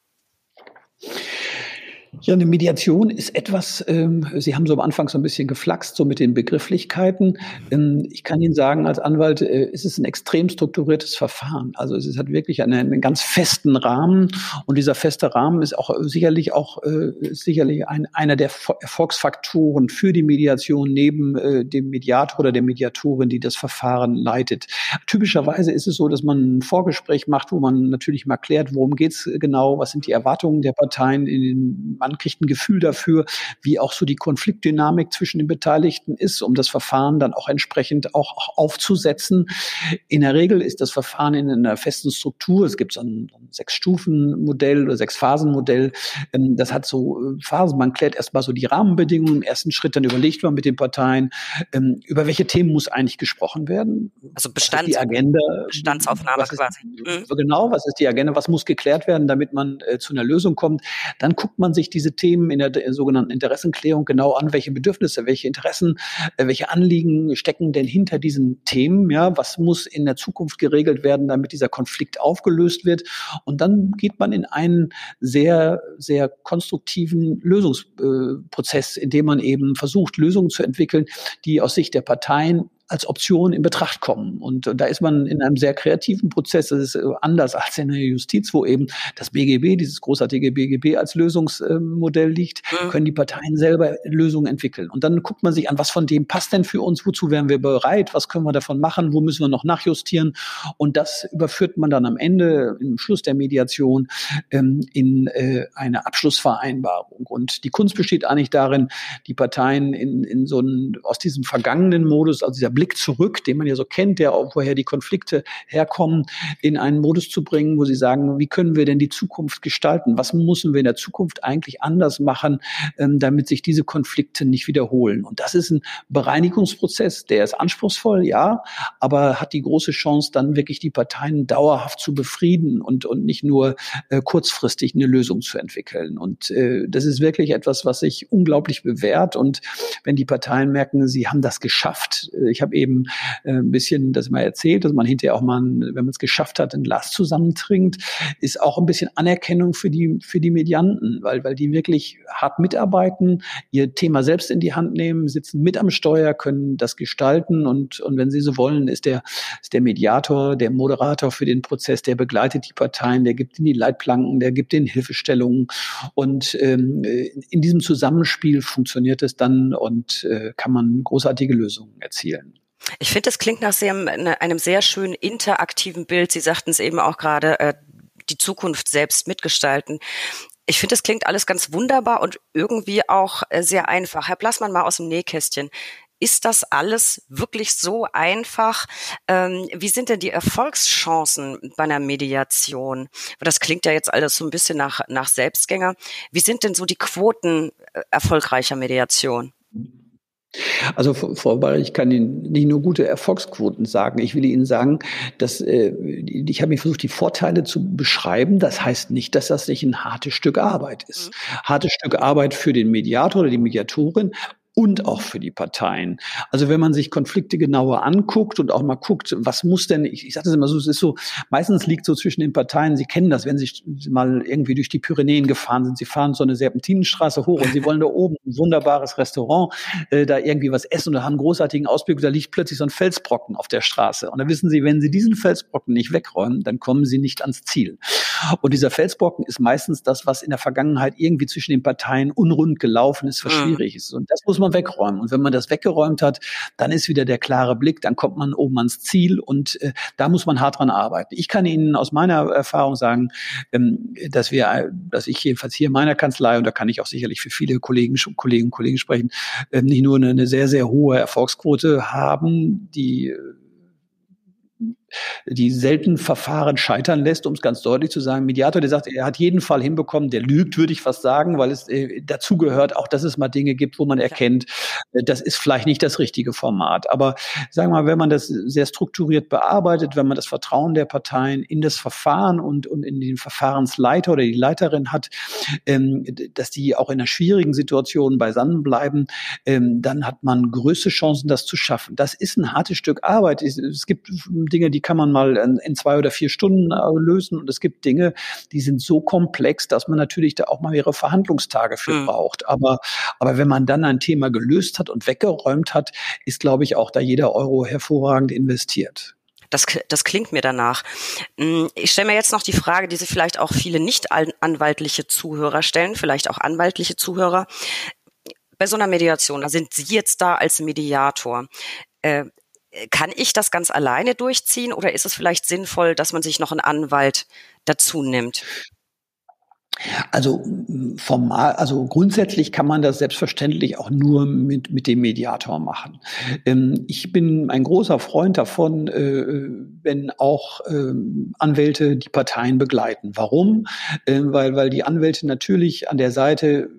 Ja, eine Mediation ist etwas, ähm, Sie haben so am Anfang so ein bisschen geflaxt, so mit den Begrifflichkeiten. Ähm, ich kann Ihnen sagen, als Anwalt äh, ist es ein extrem strukturiertes Verfahren. Also es hat wirklich einen, einen ganz festen Rahmen und dieser feste Rahmen ist auch sicherlich auch äh, sicherlich ein, einer der Erfolgsfaktoren für die Mediation neben äh, dem Mediator oder der Mediatorin, die das Verfahren leitet. Typischerweise ist es so, dass man ein Vorgespräch macht, wo man natürlich mal klärt, worum geht's genau, was sind die Erwartungen der Parteien in den man kriegt ein Gefühl dafür, wie auch so die Konfliktdynamik zwischen den Beteiligten ist, um das Verfahren dann auch entsprechend auch, auch aufzusetzen. In der Regel ist das Verfahren in einer festen Struktur. Es gibt so ein, ein Sechs-Stufen-Modell oder Sechs-Phasen-Modell. Ähm, das hat so äh, Phasen. Man klärt erstmal so die Rahmenbedingungen im ersten Schritt, dann überlegt man mit den Parteien, ähm, über welche Themen muss eigentlich gesprochen werden. Also Bestand, die Agenda, Bestandsaufnahme ist, quasi. Mhm. Genau, was ist die Agenda, was muss geklärt werden, damit man äh, zu einer Lösung kommt. Dann guckt man sich diese Themen in der, der sogenannten Interessenklärung genau an, welche Bedürfnisse, welche Interessen, äh, welche Anliegen stecken denn hinter diesen Themen, ja, was muss in der Zukunft geregelt werden, damit dieser Konflikt aufgelöst wird. Und dann geht man in einen sehr, sehr konstruktiven Lösungsprozess, in dem man eben versucht, Lösungen zu entwickeln, die aus Sicht der Parteien als Option in Betracht kommen. Und da ist man in einem sehr kreativen Prozess. Das ist äh, anders als in der Justiz, wo eben das BGB, dieses großartige BGB als Lösungsmodell liegt, mhm. können die Parteien selber Lösungen entwickeln. Und dann guckt man sich an, was von dem passt denn für uns, wozu wären wir bereit, was können wir davon machen, wo müssen wir noch nachjustieren. Und das überführt man dann am Ende, im Schluss der Mediation, ähm, in äh, eine Abschlussvereinbarung. Und die Kunst besteht eigentlich darin, die Parteien in, in so einen, aus diesem vergangenen Modus, also dieser Blick zurück, den man ja so kennt, der auch woher die Konflikte herkommen, in einen Modus zu bringen, wo sie sagen, wie können wir denn die Zukunft gestalten? Was müssen wir in der Zukunft eigentlich anders machen, ähm, damit sich diese Konflikte nicht wiederholen? Und das ist ein Bereinigungsprozess, der ist anspruchsvoll, ja, aber hat die große Chance, dann wirklich die Parteien dauerhaft zu befrieden und, und nicht nur äh, kurzfristig eine Lösung zu entwickeln. Und äh, das ist wirklich etwas, was sich unglaublich bewährt. Und wenn die Parteien merken, sie haben das geschafft, äh, ich habe eben äh, ein bisschen das mal erzählt, dass man hinterher auch mal, wenn man es geschafft hat, ein Glas zusammentrinkt, ist auch ein bisschen Anerkennung für die, für die Medianten, weil, weil die wirklich hart mitarbeiten, ihr Thema selbst in die Hand nehmen, sitzen mit am Steuer, können das gestalten und, und wenn sie so wollen, ist der, ist der Mediator, der Moderator für den Prozess, der begleitet die Parteien, der gibt ihnen die Leitplanken, der gibt ihnen Hilfestellungen und ähm, in diesem Zusammenspiel funktioniert es dann und äh, kann man großartige Lösungen erzielen. Ich finde, das klingt nach sehr, ne, einem sehr schönen interaktiven Bild. Sie sagten es eben auch gerade, äh, die Zukunft selbst mitgestalten. Ich finde, das klingt alles ganz wunderbar und irgendwie auch äh, sehr einfach. Herr Blassmann, mal aus dem Nähkästchen. Ist das alles wirklich so einfach? Ähm, wie sind denn die Erfolgschancen bei einer Mediation? Das klingt ja jetzt alles so ein bisschen nach, nach Selbstgänger. Wie sind denn so die Quoten äh, erfolgreicher Mediation? Also Frau Bayer, ich kann Ihnen nicht nur gute Erfolgsquoten sagen. Ich will Ihnen sagen, dass äh, ich habe mir versucht, die Vorteile zu beschreiben. Das heißt nicht, dass das nicht ein hartes Stück Arbeit ist. Mhm. Hartes Stück Arbeit für den Mediator oder die Mediatorin und auch für die Parteien. Also wenn man sich Konflikte genauer anguckt und auch mal guckt, was muss denn, ich, ich sage das immer so, es ist so, meistens liegt so zwischen den Parteien, Sie kennen das, wenn Sie mal irgendwie durch die Pyrenäen gefahren sind, Sie fahren so eine Serpentinenstraße hoch und Sie wollen da oben ein wunderbares Restaurant, äh, da irgendwie was essen und da haben einen großartigen Ausblick, da liegt plötzlich so ein Felsbrocken auf der Straße. Und dann wissen Sie, wenn Sie diesen Felsbrocken nicht wegräumen, dann kommen Sie nicht ans Ziel. Und dieser Felsbrocken ist meistens das, was in der Vergangenheit irgendwie zwischen den Parteien unrund gelaufen ist, was mhm. schwierig ist. Und das muss man wegräumen. Und wenn man das weggeräumt hat, dann ist wieder der klare Blick, dann kommt man oben ans Ziel und äh, da muss man hart dran arbeiten. Ich kann Ihnen aus meiner Erfahrung sagen, ähm, dass wir, dass ich jedenfalls hier in meiner Kanzlei, und da kann ich auch sicherlich für viele Kollegen, Kollegen und Kollegen sprechen, äh, nicht nur eine, eine sehr, sehr hohe Erfolgsquote haben, die die selten Verfahren scheitern lässt, um es ganz deutlich zu sagen. Mediator, der sagt, er hat jeden Fall hinbekommen, der lügt, würde ich fast sagen, weil es äh, dazu gehört, auch dass es mal Dinge gibt, wo man erkennt, äh, das ist vielleicht nicht das richtige Format. Aber sagen wir mal, wenn man das sehr strukturiert bearbeitet, wenn man das Vertrauen der Parteien in das Verfahren und, und in den Verfahrensleiter oder die Leiterin hat, ähm, dass die auch in einer schwierigen Situation beisammen bleiben, ähm, dann hat man größte Chancen, das zu schaffen. Das ist ein hartes Stück Arbeit. Es, es gibt Dinge, die kann man mal in, in zwei oder vier Stunden äh, lösen. Und es gibt Dinge, die sind so komplex, dass man natürlich da auch mal mehrere Verhandlungstage für mhm. braucht. Aber, aber wenn man dann ein Thema gelöst hat und weggeräumt hat, ist, glaube ich, auch da jeder Euro hervorragend investiert. Das, das klingt mir danach. Hm, ich stelle mir jetzt noch die Frage, die sich vielleicht auch viele nicht anwaltliche Zuhörer stellen, vielleicht auch anwaltliche Zuhörer. Bei so einer Mediation, da sind Sie jetzt da als Mediator. Äh, kann ich das ganz alleine durchziehen oder ist es vielleicht sinnvoll, dass man sich noch einen Anwalt dazu nimmt? Also formal, also grundsätzlich kann man das selbstverständlich auch nur mit, mit dem Mediator machen. Ähm, ich bin ein großer Freund davon, äh, wenn auch äh, Anwälte die Parteien begleiten. Warum? Äh, weil, weil die Anwälte natürlich an der Seite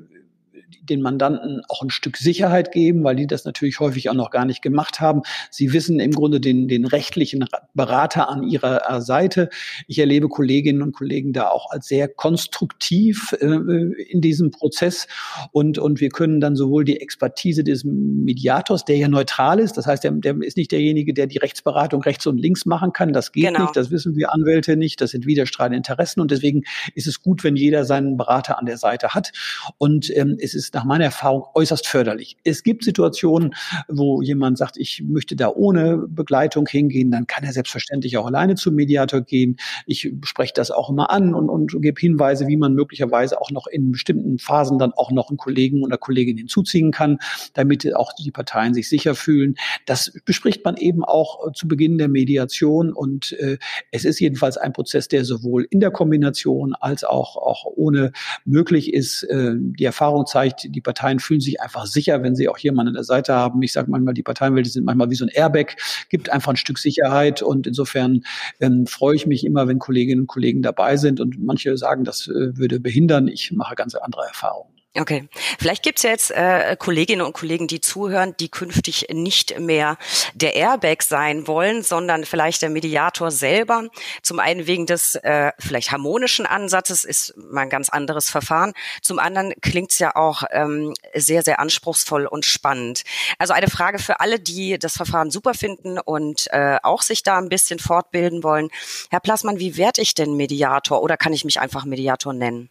den Mandanten auch ein Stück Sicherheit geben, weil die das natürlich häufig auch noch gar nicht gemacht haben. Sie wissen im Grunde den, den rechtlichen Berater an ihrer äh, Seite. Ich erlebe Kolleginnen und Kollegen da auch als sehr konstruktiv äh, in diesem Prozess und, und wir können dann sowohl die Expertise des Mediators, der ja neutral ist, das heißt, der, der ist nicht derjenige, der die Rechtsberatung rechts und links machen kann, das geht genau. nicht, das wissen wir Anwälte nicht, das sind widerstreitende Interessen und deswegen ist es gut, wenn jeder seinen Berater an der Seite hat und ähm, es ist nach meiner Erfahrung äußerst förderlich. Es gibt Situationen, wo jemand sagt, ich möchte da ohne Begleitung hingehen, dann kann er selbstverständlich auch alleine zum Mediator gehen. Ich spreche das auch immer an und, und gebe Hinweise, wie man möglicherweise auch noch in bestimmten Phasen dann auch noch einen Kollegen oder Kollegin hinzuziehen kann, damit auch die Parteien sich sicher fühlen. Das bespricht man eben auch zu Beginn der Mediation und äh, es ist jedenfalls ein Prozess, der sowohl in der Kombination als auch, auch ohne möglich ist. Äh, die Erfahrung zeigt, die Parteien fühlen sich einfach sicher, wenn sie auch jemanden an der Seite haben. Ich sage manchmal, die Parteienwelt sind manchmal wie so ein Airbag, gibt einfach ein Stück Sicherheit und insofern ähm, freue ich mich immer, wenn Kolleginnen und Kollegen dabei sind und manche sagen, das äh, würde behindern. Ich mache ganz andere Erfahrungen. Okay, vielleicht gibt's ja jetzt äh, Kolleginnen und Kollegen, die zuhören, die künftig nicht mehr der Airbag sein wollen, sondern vielleicht der Mediator selber. Zum einen wegen des äh, vielleicht harmonischen Ansatzes ist mal ein ganz anderes Verfahren. Zum anderen klingt's ja auch ähm, sehr, sehr anspruchsvoll und spannend. Also eine Frage für alle, die das Verfahren super finden und äh, auch sich da ein bisschen fortbilden wollen. Herr Plassmann, wie werde ich denn Mediator oder kann ich mich einfach Mediator nennen?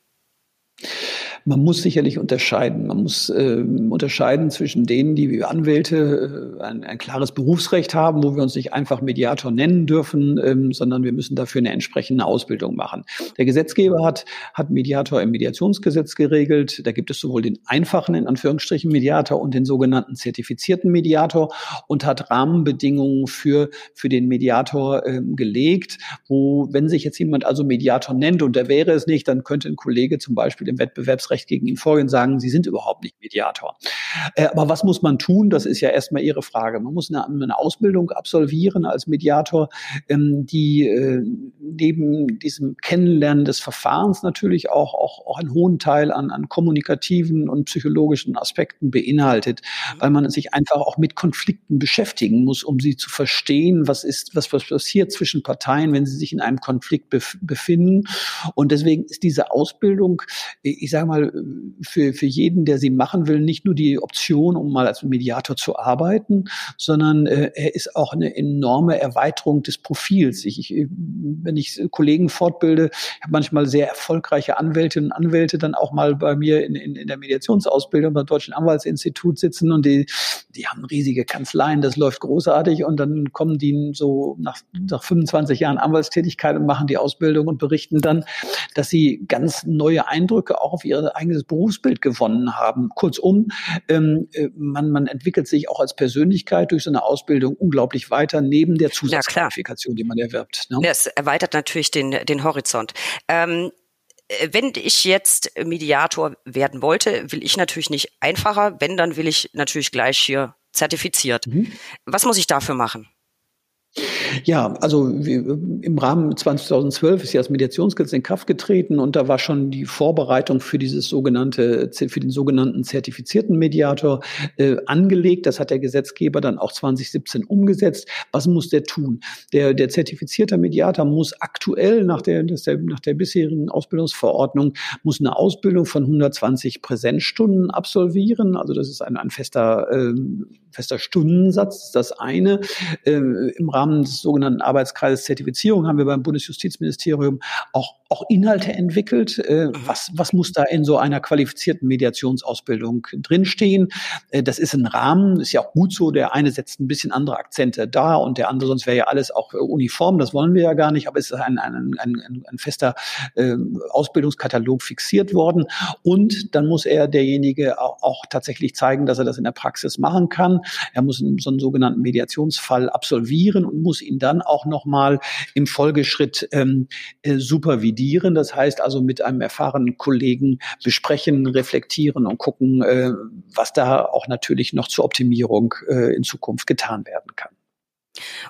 Man muss sicherlich unterscheiden. Man muss äh, unterscheiden zwischen denen, die wie Anwälte äh, ein, ein, klares Berufsrecht haben, wo wir uns nicht einfach Mediator nennen dürfen, ähm, sondern wir müssen dafür eine entsprechende Ausbildung machen. Der Gesetzgeber hat, hat Mediator im Mediationsgesetz geregelt. Da gibt es sowohl den einfachen, in Anführungsstrichen, Mediator und den sogenannten zertifizierten Mediator und hat Rahmenbedingungen für, für den Mediator äh, gelegt, wo, wenn sich jetzt jemand also Mediator nennt und der wäre es nicht, dann könnte ein Kollege zum Beispiel im Wettbewerbs Recht gegen ihn vorgehen, sagen, sie sind überhaupt nicht Mediator. Äh, aber was muss man tun? Das ist ja erstmal Ihre Frage. Man muss eine, Ausbildung absolvieren als Mediator, ähm, die äh, neben diesem Kennenlernen des Verfahrens natürlich auch, auch, auch einen hohen Teil an, an kommunikativen und psychologischen Aspekten beinhaltet, weil man sich einfach auch mit Konflikten beschäftigen muss, um sie zu verstehen, was ist, was, was passiert zwischen Parteien, wenn sie sich in einem Konflikt bef befinden. Und deswegen ist diese Ausbildung, ich sage mal, mal für, für jeden, der sie machen will, nicht nur die Option, um mal als Mediator zu arbeiten, sondern äh, er ist auch eine enorme Erweiterung des Profils. Ich, ich, wenn ich Kollegen fortbilde, habe manchmal sehr erfolgreiche Anwältinnen und Anwälte dann auch mal bei mir in, in, in der Mediationsausbildung beim Deutschen Anwaltsinstitut sitzen und die, die haben riesige Kanzleien, das läuft großartig und dann kommen die so nach, nach 25 Jahren Anwaltstätigkeit und machen die Ausbildung und berichten dann, dass sie ganz neue Eindrücke auch auf ihre eigenes Berufsbild gewonnen haben. Kurzum, ähm, äh, man, man entwickelt sich auch als Persönlichkeit durch so eine Ausbildung unglaublich weiter, neben der Zusatzqualifikation, die man erwirbt. Ne? Das erweitert natürlich den, den Horizont. Ähm, äh, wenn ich jetzt Mediator werden wollte, will ich natürlich nicht einfacher. Wenn, dann will ich natürlich gleich hier zertifiziert. Mhm. Was muss ich dafür machen? Ja, also im Rahmen 2012 ist ja das Mediationsgesetz in Kraft getreten und da war schon die Vorbereitung für dieses sogenannte, für den sogenannten zertifizierten Mediator äh, angelegt. Das hat der Gesetzgeber dann auch 2017 umgesetzt. Was muss der tun? Der, der zertifizierte Mediator muss aktuell nach der, nach der bisherigen Ausbildungsverordnung muss eine Ausbildung von 120 Präsenzstunden absolvieren. Also das ist ein, ein fester, äh, fester Stundensatz, das eine. Äh, Im Rahmen des sogenannten Arbeitskreises Zertifizierung haben wir beim Bundesjustizministerium auch, auch Inhalte entwickelt. Äh, mhm. was, was muss da in so einer qualifizierten Mediationsausbildung drinstehen? Äh, das ist ein Rahmen, ist ja auch gut so. Der eine setzt ein bisschen andere Akzente da und der andere, sonst wäre ja alles auch uniform. Das wollen wir ja gar nicht, aber es ist ein, ein, ein, ein, ein fester äh, Ausbildungskatalog fixiert worden. Und dann muss er derjenige auch, auch tatsächlich zeigen, dass er das in der Praxis machen kann. Er muss so einen sogenannten Mediationsfall absolvieren und muss ihn dann auch nochmal im Folgeschritt ähm, äh, supervidieren. Das heißt also mit einem erfahrenen Kollegen besprechen, reflektieren und gucken, äh, was da auch natürlich noch zur Optimierung äh, in Zukunft getan werden kann.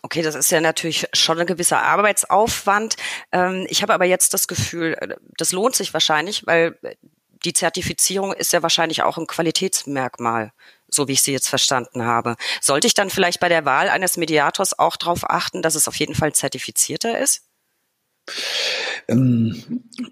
Okay, das ist ja natürlich schon ein gewisser Arbeitsaufwand. Ähm, ich habe aber jetzt das Gefühl, äh, das lohnt sich wahrscheinlich, weil die Zertifizierung ist ja wahrscheinlich auch ein Qualitätsmerkmal, so wie ich sie jetzt verstanden habe. Sollte ich dann vielleicht bei der Wahl eines Mediators auch darauf achten, dass es auf jeden Fall zertifizierter ist? Ähm,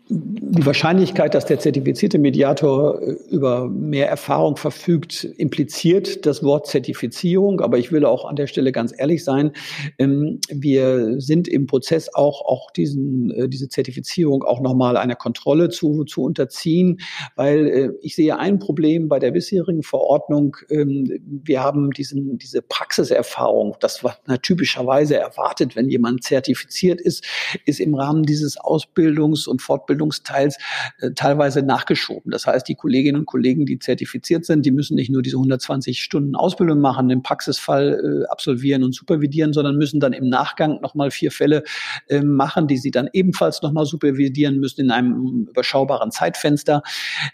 die Wahrscheinlichkeit, dass der zertifizierte Mediator äh, über mehr Erfahrung verfügt, impliziert das Wort Zertifizierung. Aber ich will auch an der Stelle ganz ehrlich sein. Ähm, wir sind im Prozess auch, auch diesen, äh, diese Zertifizierung auch nochmal einer Kontrolle zu, zu unterziehen, weil äh, ich sehe ein Problem bei der bisherigen Verordnung. Ähm, wir haben diesen, diese Praxiserfahrung, das was man typischerweise erwartet, wenn jemand zertifiziert ist, ist im Rahmen dieses Ausbildungs- und Fortbildungsteils äh, teilweise nachgeschoben. Das heißt, die Kolleginnen und Kollegen, die zertifiziert sind, die müssen nicht nur diese 120 Stunden Ausbildung machen, den Praxisfall äh, absolvieren und supervidieren, sondern müssen dann im Nachgang nochmal vier Fälle äh, machen, die sie dann ebenfalls nochmal supervidieren müssen in einem überschaubaren Zeitfenster.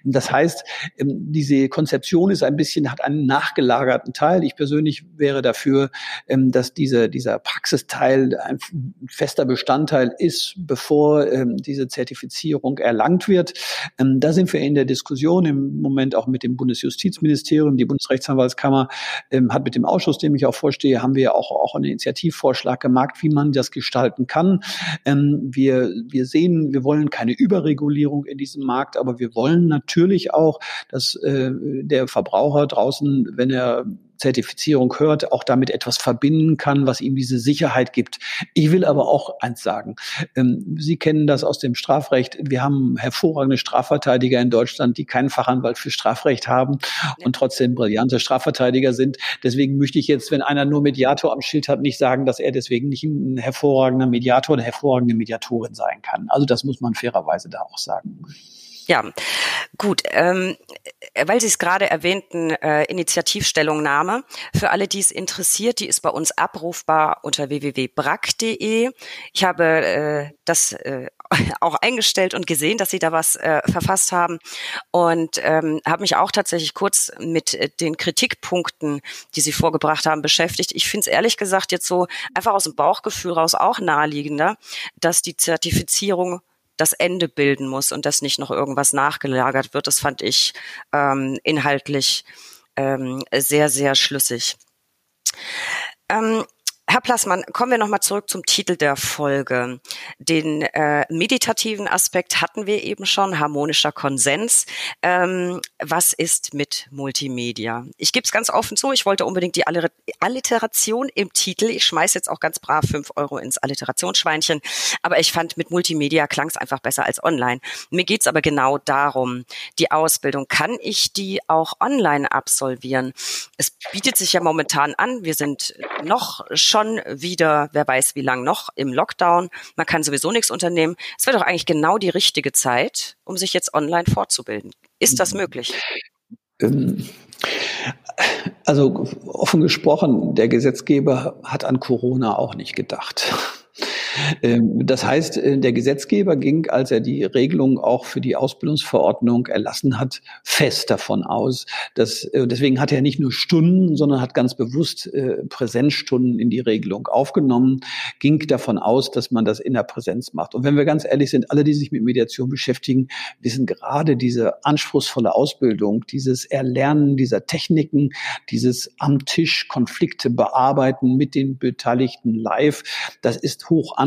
Das heißt, ähm, diese Konzeption ist ein bisschen, hat einen nachgelagerten Teil. Ich persönlich wäre dafür, ähm, dass diese, dieser Praxisteil ein fester Bestandteil ist, bevor ähm, diese Zertifizierung erlangt wird. Ähm, da sind wir in der Diskussion im Moment auch mit dem Bundesjustizministerium. Die Bundesrechtsanwaltskammer ähm, hat mit dem Ausschuss, dem ich auch vorstehe, haben wir auch, auch einen Initiativvorschlag gemacht, wie man das gestalten kann. Ähm, wir, wir sehen, wir wollen keine Überregulierung in diesem Markt, aber wir wollen natürlich auch, dass äh, der Verbraucher draußen, wenn er Zertifizierung hört, auch damit etwas verbinden kann, was ihm diese Sicherheit gibt. Ich will aber auch eins sagen. Ähm, Sie kennen das aus dem Strafrecht. Wir haben hervorragende Strafverteidiger in Deutschland, die keinen Fachanwalt für Strafrecht haben und trotzdem brillante Strafverteidiger sind. Deswegen möchte ich jetzt, wenn einer nur Mediator am Schild hat, nicht sagen, dass er deswegen nicht ein hervorragender Mediator oder hervorragende Mediatorin sein kann. Also das muss man fairerweise da auch sagen. Ja, gut. Ähm, weil Sie es gerade erwähnten, äh, Initiativstellungnahme. Für alle, die es interessiert, die ist bei uns abrufbar unter www.brack.de. Ich habe äh, das äh, auch eingestellt und gesehen, dass Sie da was äh, verfasst haben und ähm, habe mich auch tatsächlich kurz mit äh, den Kritikpunkten, die Sie vorgebracht haben, beschäftigt. Ich finde es ehrlich gesagt jetzt so einfach aus dem Bauchgefühl raus auch naheliegender, dass die Zertifizierung das Ende bilden muss und dass nicht noch irgendwas nachgelagert wird. Das fand ich ähm, inhaltlich ähm, sehr, sehr schlüssig. Ähm, Herr Plassmann, kommen wir nochmal zurück zum Titel der Folge. Den äh, meditativen Aspekt hatten wir eben schon, harmonischer Konsens. Ähm, was ist mit Multimedia? Ich gebe es ganz offen zu, ich wollte unbedingt die Alliteration im Titel. Ich schmeiß jetzt auch ganz brav fünf Euro ins Alliterationsschweinchen. Aber ich fand, mit Multimedia klang es einfach besser als online. Mir geht's aber genau darum, die Ausbildung, kann ich die auch online absolvieren? Es bietet sich ja momentan an, wir sind noch wieder, wer weiß wie lang noch, im Lockdown. Man kann sowieso nichts unternehmen. Es wäre doch eigentlich genau die richtige Zeit, um sich jetzt online fortzubilden. Ist das möglich? Ähm, also offen gesprochen, der Gesetzgeber hat an Corona auch nicht gedacht. Ähm, das heißt, äh, der Gesetzgeber ging, als er die Regelung auch für die Ausbildungsverordnung erlassen hat, fest davon aus, dass äh, deswegen hat er nicht nur Stunden, sondern hat ganz bewusst äh, Präsenzstunden in die Regelung aufgenommen, ging davon aus, dass man das in der Präsenz macht. Und wenn wir ganz ehrlich sind, alle, die sich mit Mediation beschäftigen, wissen gerade diese anspruchsvolle Ausbildung, dieses Erlernen dieser Techniken, dieses am Tisch Konflikte bearbeiten mit den Beteiligten live, das ist hoch anspruchsvoll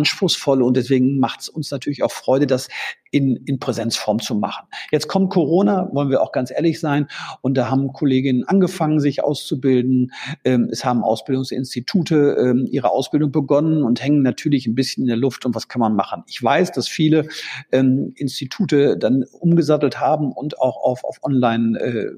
und deswegen macht es uns natürlich auch Freude, das in, in Präsenzform zu machen. Jetzt kommt Corona, wollen wir auch ganz ehrlich sein, und da haben Kolleginnen angefangen, sich auszubilden. Ähm, es haben Ausbildungsinstitute ähm, ihre Ausbildung begonnen und hängen natürlich ein bisschen in der Luft. Und was kann man machen? Ich weiß, dass viele ähm, Institute dann umgesattelt haben und auch auf, auf Online äh,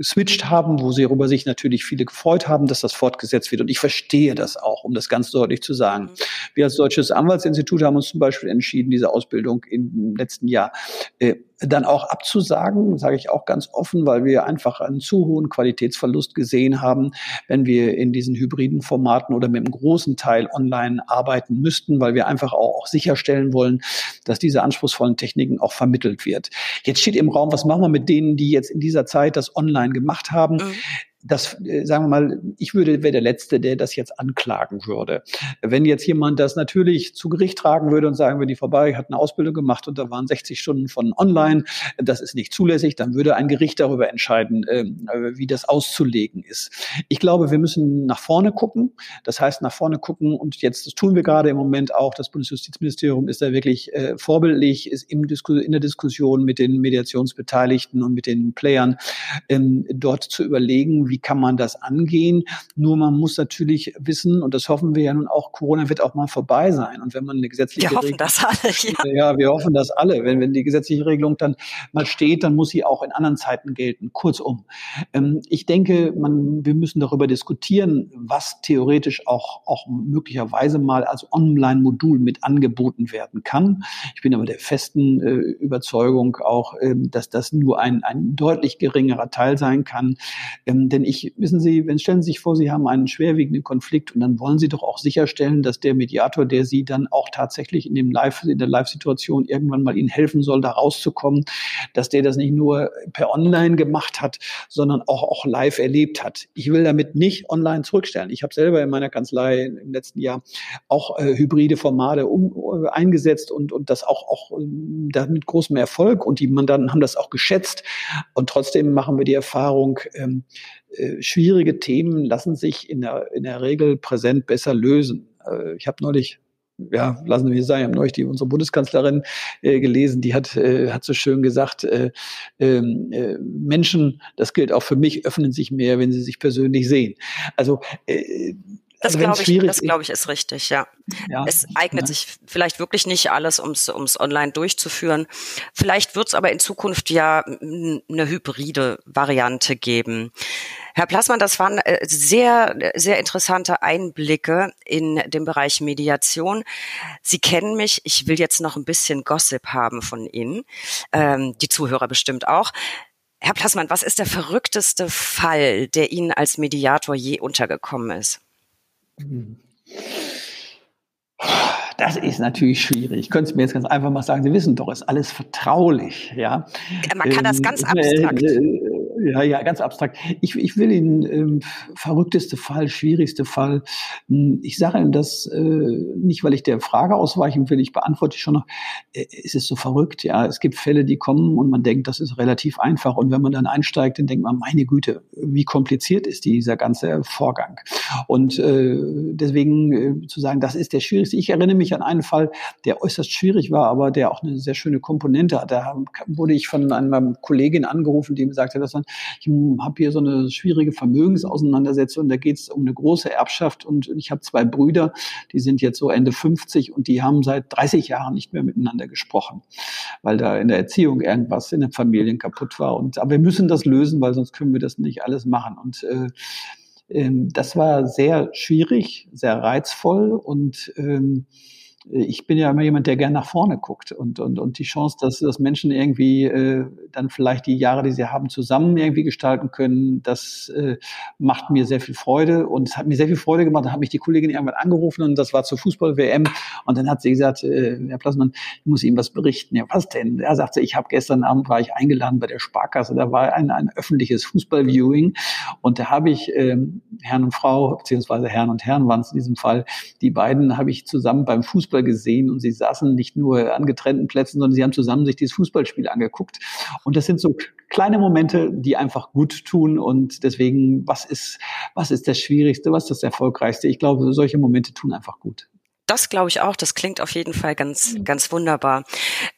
geswitcht haben, wo sie darüber sich natürlich viele gefreut haben, dass das fortgesetzt wird. Und ich verstehe das auch, um das ganz deutlich zu sagen. Mhm. Wir als Deutsches Anwaltsinstitut haben uns zum Beispiel entschieden, diese Ausbildung im letzten Jahr äh, dann auch abzusagen, sage ich auch ganz offen, weil wir einfach einen zu hohen Qualitätsverlust gesehen haben, wenn wir in diesen hybriden Formaten oder mit einem großen Teil online arbeiten müssten, weil wir einfach auch, sicherstellen wollen, dass diese anspruchsvollen Techniken auch vermittelt wird. Jetzt steht im Raum, was machen wir mit denen, die jetzt in dieser Zeit das online gemacht haben? Mhm das, äh, sagen wir mal, ich würde, wäre der Letzte, der das jetzt anklagen würde. Wenn jetzt jemand das natürlich zu Gericht tragen würde und sagen würde, die vorbei hat eine Ausbildung gemacht und da waren 60 Stunden von online, das ist nicht zulässig, dann würde ein Gericht darüber entscheiden, ähm, äh, wie das auszulegen ist. Ich glaube, wir müssen nach vorne gucken. Das heißt, nach vorne gucken und jetzt, das tun wir gerade im Moment auch, das Bundesjustizministerium ist da wirklich äh, vorbildlich, ist im Disku in der Diskussion mit den Mediationsbeteiligten und mit den Playern ähm, dort zu überlegen, wie kann man das angehen. Nur man muss natürlich wissen, und das hoffen wir ja nun auch, Corona wird auch mal vorbei sein. Und wenn man eine gesetzliche Wir hoffen das alle, ja. ja. wir hoffen das alle. Wenn, wenn die gesetzliche Regelung dann mal steht, dann muss sie auch in anderen Zeiten gelten. Kurzum, ähm, ich denke, man, wir müssen darüber diskutieren, was theoretisch auch, auch möglicherweise mal als Online-Modul mit angeboten werden kann. Ich bin aber der festen äh, Überzeugung auch, ähm, dass das nur ein, ein deutlich geringerer Teil sein kann. Ähm, denn ich, wissen Sie, wenn stellen Sie sich vor, Sie haben einen schwerwiegenden Konflikt und dann wollen Sie doch auch sicherstellen, dass der Mediator, der Sie dann auch tatsächlich in dem Live, in der Live-Situation irgendwann mal Ihnen helfen soll, da rauszukommen, dass der das nicht nur per Online gemacht hat, sondern auch, auch live erlebt hat. Ich will damit nicht online zurückstellen. Ich habe selber in meiner Kanzlei im letzten Jahr auch äh, hybride Formate um, äh, eingesetzt und, und das auch, auch äh, da mit großem Erfolg und die Mandanten haben das auch geschätzt. Und trotzdem machen wir die Erfahrung, ähm, äh, schwierige Themen lassen sich in der, in der Regel präsent besser lösen. Äh, ich habe neulich ja, lassen wir sagen, ich habe neulich die, unsere Bundeskanzlerin äh, gelesen, die hat, äh, hat so schön gesagt, äh, ähm, äh, Menschen, das gilt auch für mich, öffnen sich mehr, wenn sie sich persönlich sehen. Also äh, das also glaube ich, das glaube ich ist richtig, ja. ja es eignet ja. sich vielleicht wirklich nicht alles, ums ums online durchzuführen. Vielleicht wird es aber in Zukunft ja eine hybride Variante geben. Herr Plassmann, das waren äh, sehr, sehr interessante Einblicke in den Bereich Mediation. Sie kennen mich. Ich will jetzt noch ein bisschen Gossip haben von Ihnen. Ähm, die Zuhörer bestimmt auch. Herr Plassmann, was ist der verrückteste Fall, der Ihnen als Mediator je untergekommen ist? Das ist natürlich schwierig. Ich könnte es mir jetzt ganz einfach mal sagen, Sie wissen doch, ist alles vertraulich, ja. Man kann das ganz ähm, abstrakt. Äh, äh, ja, ja, ganz abstrakt. Ich, ich will Ihnen ähm, verrückteste Fall, schwierigste Fall. Hm, ich sage Ihnen das äh, nicht, weil ich der Frage ausweichen will. Ich beantworte schon noch. Äh, es ist so verrückt, ja. Es gibt Fälle, die kommen und man denkt, das ist relativ einfach. Und wenn man dann einsteigt, dann denkt man, meine Güte, wie kompliziert ist dieser ganze Vorgang. Und äh, deswegen äh, zu sagen, das ist der schwierigste. Ich erinnere mich an einen Fall, der äußerst schwierig war, aber der auch eine sehr schöne Komponente hat. Da wurde ich von einer Kollegin angerufen, die mir sagte, dass man ich habe hier so eine schwierige Vermögensauseinandersetzung, da geht es um eine große Erbschaft und ich habe zwei Brüder, die sind jetzt so Ende 50 und die haben seit 30 Jahren nicht mehr miteinander gesprochen, weil da in der Erziehung irgendwas in den Familien kaputt war. Und, aber wir müssen das lösen, weil sonst können wir das nicht alles machen. Und äh, ähm, das war sehr schwierig, sehr reizvoll und ähm, ich bin ja immer jemand, der gern nach vorne guckt und, und, und die Chance, dass, dass Menschen irgendwie äh, dann vielleicht die Jahre, die sie haben, zusammen irgendwie gestalten können, das äh, macht mir sehr viel Freude und es hat mir sehr viel Freude gemacht. Da hat mich die Kollegin irgendwann angerufen und das war zur Fußball-WM und dann hat sie gesagt, äh, Herr Plassmann, ich muss Ihnen was berichten. Ja, was denn? Er sagte, ich habe gestern Abend war ich eingeladen bei der Sparkasse, da war ein, ein öffentliches Fußball-Viewing und da habe ich ähm, Herrn und Frau, beziehungsweise Herrn und Herrn waren es in diesem Fall, die beiden habe ich zusammen beim Fußball Fußball gesehen und sie saßen nicht nur an getrennten Plätzen, sondern sie haben zusammen sich dieses Fußballspiel angeguckt. Und das sind so kleine Momente, die einfach gut tun. Und deswegen, was ist, was ist das Schwierigste, was ist das Erfolgreichste? Ich glaube, solche Momente tun einfach gut. Das glaube ich auch. Das klingt auf jeden Fall ganz, ganz wunderbar.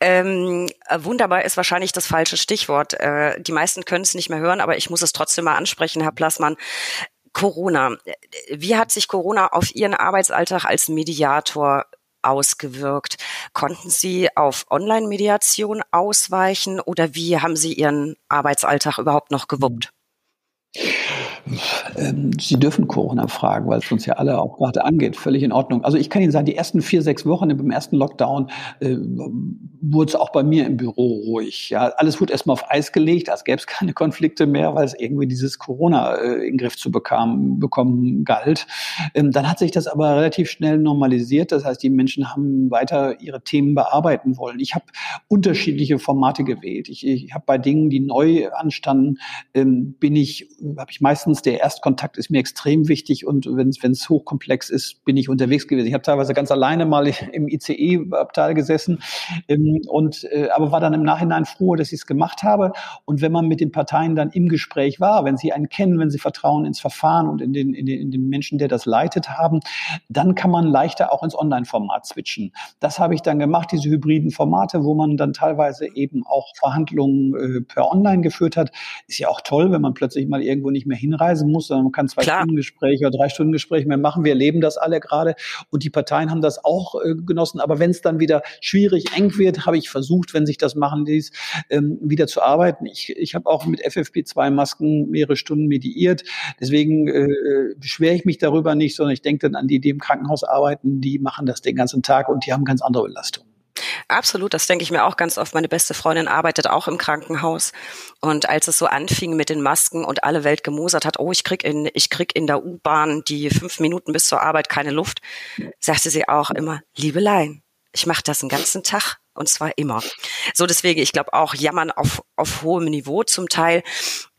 Ähm, wunderbar ist wahrscheinlich das falsche Stichwort. Äh, die meisten können es nicht mehr hören, aber ich muss es trotzdem mal ansprechen, Herr Plassmann. Corona. Wie hat sich Corona auf Ihren Arbeitsalltag als Mediator ausgewirkt? Konnten Sie auf Online-Mediation ausweichen oder wie haben Sie Ihren Arbeitsalltag überhaupt noch gewuppt? Ähm, Sie dürfen Corona fragen, weil es uns ja alle auch gerade angeht. Völlig in Ordnung. Also ich kann Ihnen sagen, die ersten vier, sechs Wochen im ersten Lockdown äh, wurde es auch bei mir im Büro ruhig. Ja, alles wurde erstmal auf Eis gelegt, als gäbe es keine Konflikte mehr, weil es irgendwie dieses Corona äh, in den Griff zu bekam, bekommen galt. Ähm, dann hat sich das aber relativ schnell normalisiert. Das heißt, die Menschen haben weiter ihre Themen bearbeiten wollen. Ich habe unterschiedliche Formate gewählt. Ich, ich habe bei Dingen, die neu anstanden, ähm, bin ich, habe ich meistens erstens, der Erstkontakt ist mir extrem wichtig und wenn es hochkomplex ist, bin ich unterwegs gewesen. Ich habe teilweise ganz alleine mal im ICE-Abteil gesessen ähm, und äh, aber war dann im Nachhinein froh, dass ich es gemacht habe. Und wenn man mit den Parteien dann im Gespräch war, wenn sie einen kennen, wenn sie Vertrauen ins Verfahren und in den, in den, in den Menschen, der das leitet, haben, dann kann man leichter auch ins Online-Format switchen. Das habe ich dann gemacht, diese hybriden Formate, wo man dann teilweise eben auch Verhandlungen äh, per Online geführt hat. Ist ja auch toll, wenn man plötzlich mal irgendwo nicht mehr hinreisen muss, sondern man kann zwei Klar. Stunden Gespräche oder drei Stunden Gespräche mehr machen. Wir erleben das alle gerade und die Parteien haben das auch äh, genossen. Aber wenn es dann wieder schwierig, eng wird, habe ich versucht, wenn sich das machen ließ, ähm, wieder zu arbeiten. Ich, ich habe auch mit FFP2-Masken mehrere Stunden mediiert. Deswegen äh, beschwere ich mich darüber nicht, sondern ich denke dann an die, die im Krankenhaus arbeiten, die machen das den ganzen Tag und die haben ganz andere Belastungen. Absolut, das denke ich mir auch ganz oft. Meine beste Freundin arbeitet auch im Krankenhaus. Und als es so anfing mit den Masken und alle Welt gemosert hat, oh, ich krieg in, ich krieg in der U-Bahn die fünf Minuten bis zur Arbeit keine Luft, sagte sie auch immer, Liebelein, ich mache das den ganzen Tag. Und zwar immer. So deswegen, ich glaube auch jammern auf, auf hohem Niveau zum Teil.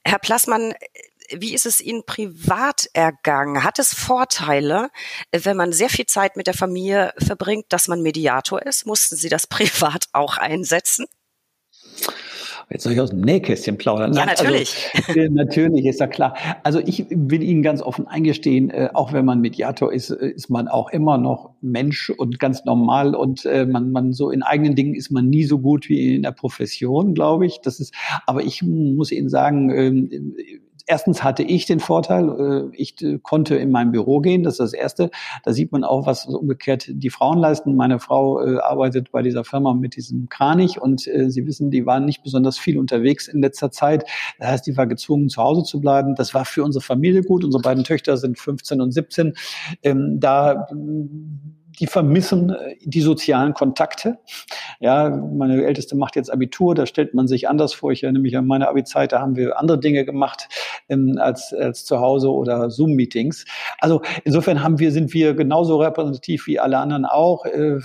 Herr Plassmann, wie ist es Ihnen privat ergangen? Hat es Vorteile, wenn man sehr viel Zeit mit der Familie verbringt, dass man Mediator ist? Mussten Sie das privat auch einsetzen? Jetzt soll ich aus dem Nähkästchen plaudern. Ja, natürlich. Also, natürlich, ist ja klar. Also ich will Ihnen ganz offen eingestehen, äh, auch wenn man Mediator ist, äh, ist man auch immer noch Mensch und ganz normal und äh, man, man so in eigenen Dingen ist man nie so gut wie in der Profession, glaube ich. Das ist, aber ich muss Ihnen sagen, ähm, erstens hatte ich den Vorteil, äh, ich äh, konnte in mein Büro gehen, das ist das Erste. Da sieht man auch, was umgekehrt die Frauen leisten. Meine Frau äh, arbeitet bei dieser Firma mit diesem Kranich und Sie wissen, die waren nicht besonders viel unterwegs in letzter Zeit. Das heißt, die war gezwungen, zu Hause zu bleiben. Das war für unsere Familie gut. Unsere beiden Töchter sind 15 und 17. Ähm, da die vermissen äh, die sozialen Kontakte. Ja, meine Älteste macht jetzt Abitur, da stellt man sich anders vor. Ich erinnere mich an meine Abi-Zeit, da haben wir andere Dinge gemacht ähm, als, als zu Hause oder Zoom-Meetings. Also insofern haben wir, sind wir genauso repräsentativ wie alle anderen auch. Äh,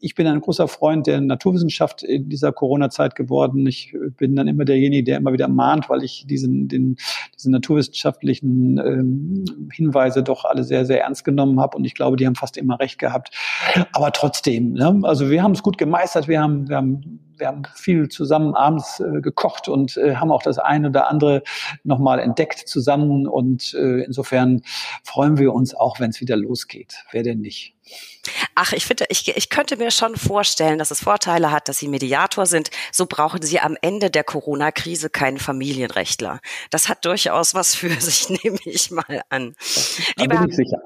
ich bin ein großer Freund der Naturwissenschaft in dieser Corona-Zeit geworden. Ich bin dann immer derjenige, der immer wieder mahnt, weil ich diesen, den, diese naturwissenschaftlichen ähm, Hinweise doch alle sehr, sehr ernst genommen habe. Und ich glaube, die haben fast immer recht gehabt gehabt. Aber trotzdem, ne? also wir haben es gut gemeistert. Wir haben, wir haben, wir haben viel zusammen abends äh, gekocht und äh, haben auch das eine oder andere nochmal entdeckt zusammen. Und äh, insofern freuen wir uns auch, wenn es wieder losgeht. Wer denn nicht? Ach, ich finde, ich, ich könnte mir schon vorstellen, dass es Vorteile hat, dass Sie Mediator sind. So brauchen Sie am Ende der Corona-Krise keinen Familienrechtler. Das hat durchaus was für sich, nehme ich mal an. Lieber, bin ich sicher.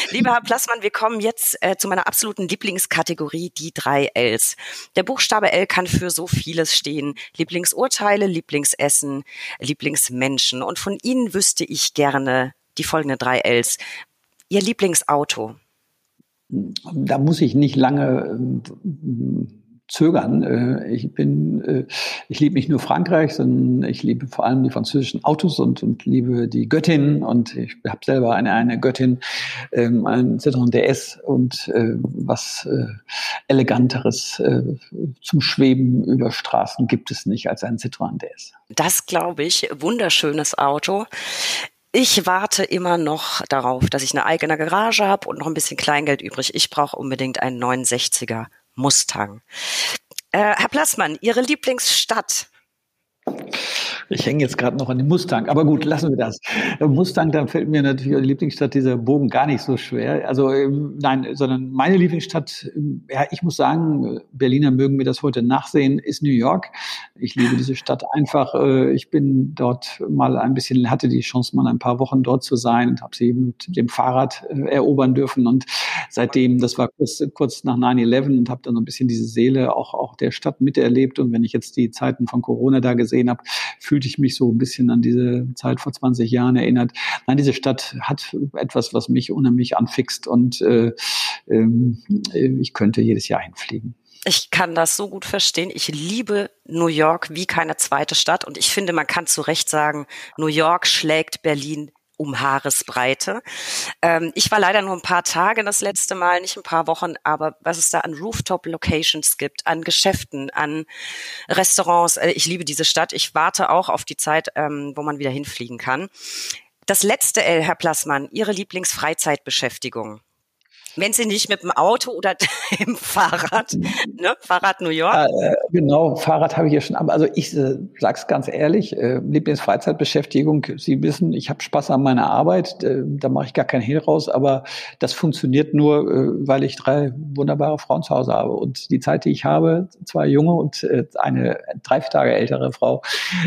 lieber Herr Plassmann, wir kommen jetzt äh, zu meiner absoluten Lieblingskategorie, die drei Ls. Der Buchstabe L kann für so vieles stehen. Lieblingsurteile, Lieblingsessen, Lieblingsmenschen. Und von Ihnen wüsste ich gerne die folgenden drei Ls. Ihr Lieblingsauto da muss ich nicht lange äh, zögern. Äh, ich bin, äh, ich liebe nicht nur Frankreich, sondern ich liebe vor allem die französischen Autos und, und liebe die Göttin und ich habe selber eine, eine Göttin, ähm, ein Citroën DS und äh, was äh, eleganteres äh, zum Schweben über Straßen gibt es nicht als ein Citroën DS. Das glaube ich, wunderschönes Auto. Ich warte immer noch darauf, dass ich eine eigene Garage habe und noch ein bisschen Kleingeld übrig. Ich brauche unbedingt einen 69er Mustang. Äh, Herr Plassmann, Ihre Lieblingsstadt? Ich hänge jetzt gerade noch an dem Mustang, aber gut, lassen wir das. Mustang, da fällt mir natürlich die Lieblingsstadt dieser Bogen gar nicht so schwer. Also ähm, nein, sondern meine Lieblingsstadt, ähm, ja, ich muss sagen, Berliner mögen mir das heute nachsehen, ist New York. Ich liebe diese Stadt einfach. Äh, ich bin dort mal ein bisschen, hatte die Chance, mal ein paar Wochen dort zu sein und habe sie mit dem Fahrrad äh, erobern dürfen. Und seitdem, das war kurz, kurz nach 9-11 und habe dann so ein bisschen diese Seele auch, auch der Stadt miterlebt. Und wenn ich jetzt die Zeiten von Corona da gesehen habe, fühlte ich mich so ein bisschen an diese Zeit vor 20 Jahren erinnert. Nein, diese Stadt hat etwas, was mich unheimlich anfixt und äh, äh, ich könnte jedes Jahr hinfliegen. Ich kann das so gut verstehen. Ich liebe New York wie keine zweite Stadt und ich finde, man kann zu Recht sagen, New York schlägt Berlin um Haaresbreite. Ähm, ich war leider nur ein paar Tage das letzte Mal, nicht ein paar Wochen, aber was es da an Rooftop-Locations gibt, an Geschäften, an Restaurants, äh, ich liebe diese Stadt. Ich warte auch auf die Zeit, ähm, wo man wieder hinfliegen kann. Das letzte L, Herr Plassmann, Ihre Lieblingsfreizeitbeschäftigung. Wenn Sie nicht mit dem Auto oder dem Fahrrad, ne? Fahrrad New York? Äh, genau, Fahrrad habe ich ja schon. Also ich äh, sage es ganz ehrlich, äh, Lieblingsfreizeitbeschäftigung, Sie wissen, ich habe Spaß an meiner Arbeit, äh, da mache ich gar keinen Hehl raus, aber das funktioniert nur, äh, weil ich drei wunderbare Frauen zu Hause habe. Und die Zeit, die ich habe, zwei junge und äh, eine drei Tage ältere Frau,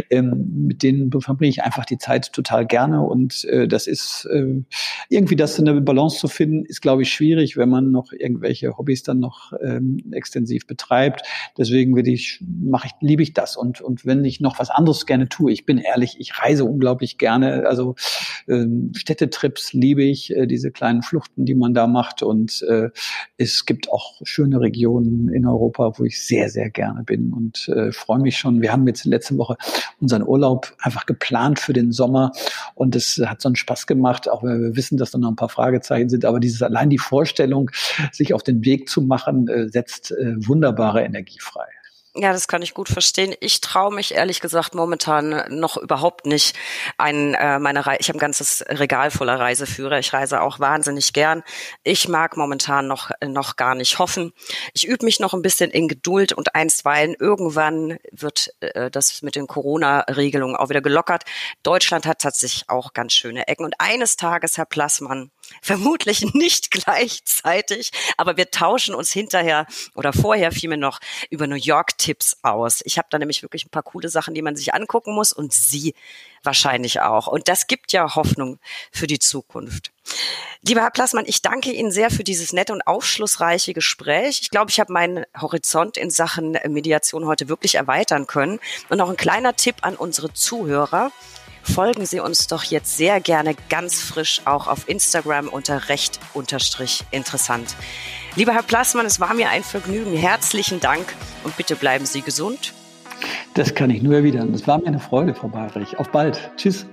ähm, mit denen verbringe ich einfach die Zeit total gerne. Und äh, das ist äh, irgendwie das eine Balance zu finden, ist, glaube ich, schwierig schwierig, wenn man noch irgendwelche Hobbys dann noch ähm, extensiv betreibt. Deswegen will ich, mache ich, liebe ich das. Und, und wenn ich noch was anderes gerne tue, ich bin ehrlich, ich reise unglaublich gerne. Also ähm, Städtetrips liebe ich, äh, diese kleinen Fluchten, die man da macht. Und äh, es gibt auch schöne Regionen in Europa, wo ich sehr, sehr gerne bin und äh, freue mich schon. Wir haben jetzt letzte Woche unseren Urlaub einfach geplant für den Sommer und es hat so einen Spaß gemacht, auch wenn wir wissen, dass da noch ein paar Fragezeichen sind. Aber dieses allein die Vorstellung, Vorstellung, sich auf den Weg zu machen, äh, setzt äh, wunderbare Energie frei. Ja, das kann ich gut verstehen. Ich traue mich ehrlich gesagt momentan noch überhaupt nicht ein äh, meine Reise. Ich habe ein ganzes Regal voller Reiseführer. Ich reise auch wahnsinnig gern. Ich mag momentan noch noch gar nicht hoffen. Ich übe mich noch ein bisschen in Geduld und einstweilen irgendwann wird äh, das mit den Corona-Regelungen auch wieder gelockert. Deutschland hat tatsächlich auch ganz schöne Ecken und eines Tages, Herr Plassmann, vermutlich nicht gleichzeitig, aber wir tauschen uns hinterher oder vorher vielmehr noch über New York Tipps aus. Ich habe da nämlich wirklich ein paar coole Sachen, die man sich angucken muss und Sie wahrscheinlich auch. Und das gibt ja Hoffnung für die Zukunft. Lieber Herr Plassmann, ich danke Ihnen sehr für dieses nette und aufschlussreiche Gespräch. Ich glaube, ich habe meinen Horizont in Sachen Mediation heute wirklich erweitern können. Und noch ein kleiner Tipp an unsere Zuhörer folgen Sie uns doch jetzt sehr gerne ganz frisch auch auf Instagram unter recht unterstrich interessant. Lieber Herr Plassmann, es war mir ein Vergnügen. Herzlichen Dank und bitte bleiben Sie gesund. Das kann ich nur erwidern. Es war mir eine Freude, Frau Barrich. Auf bald. Tschüss.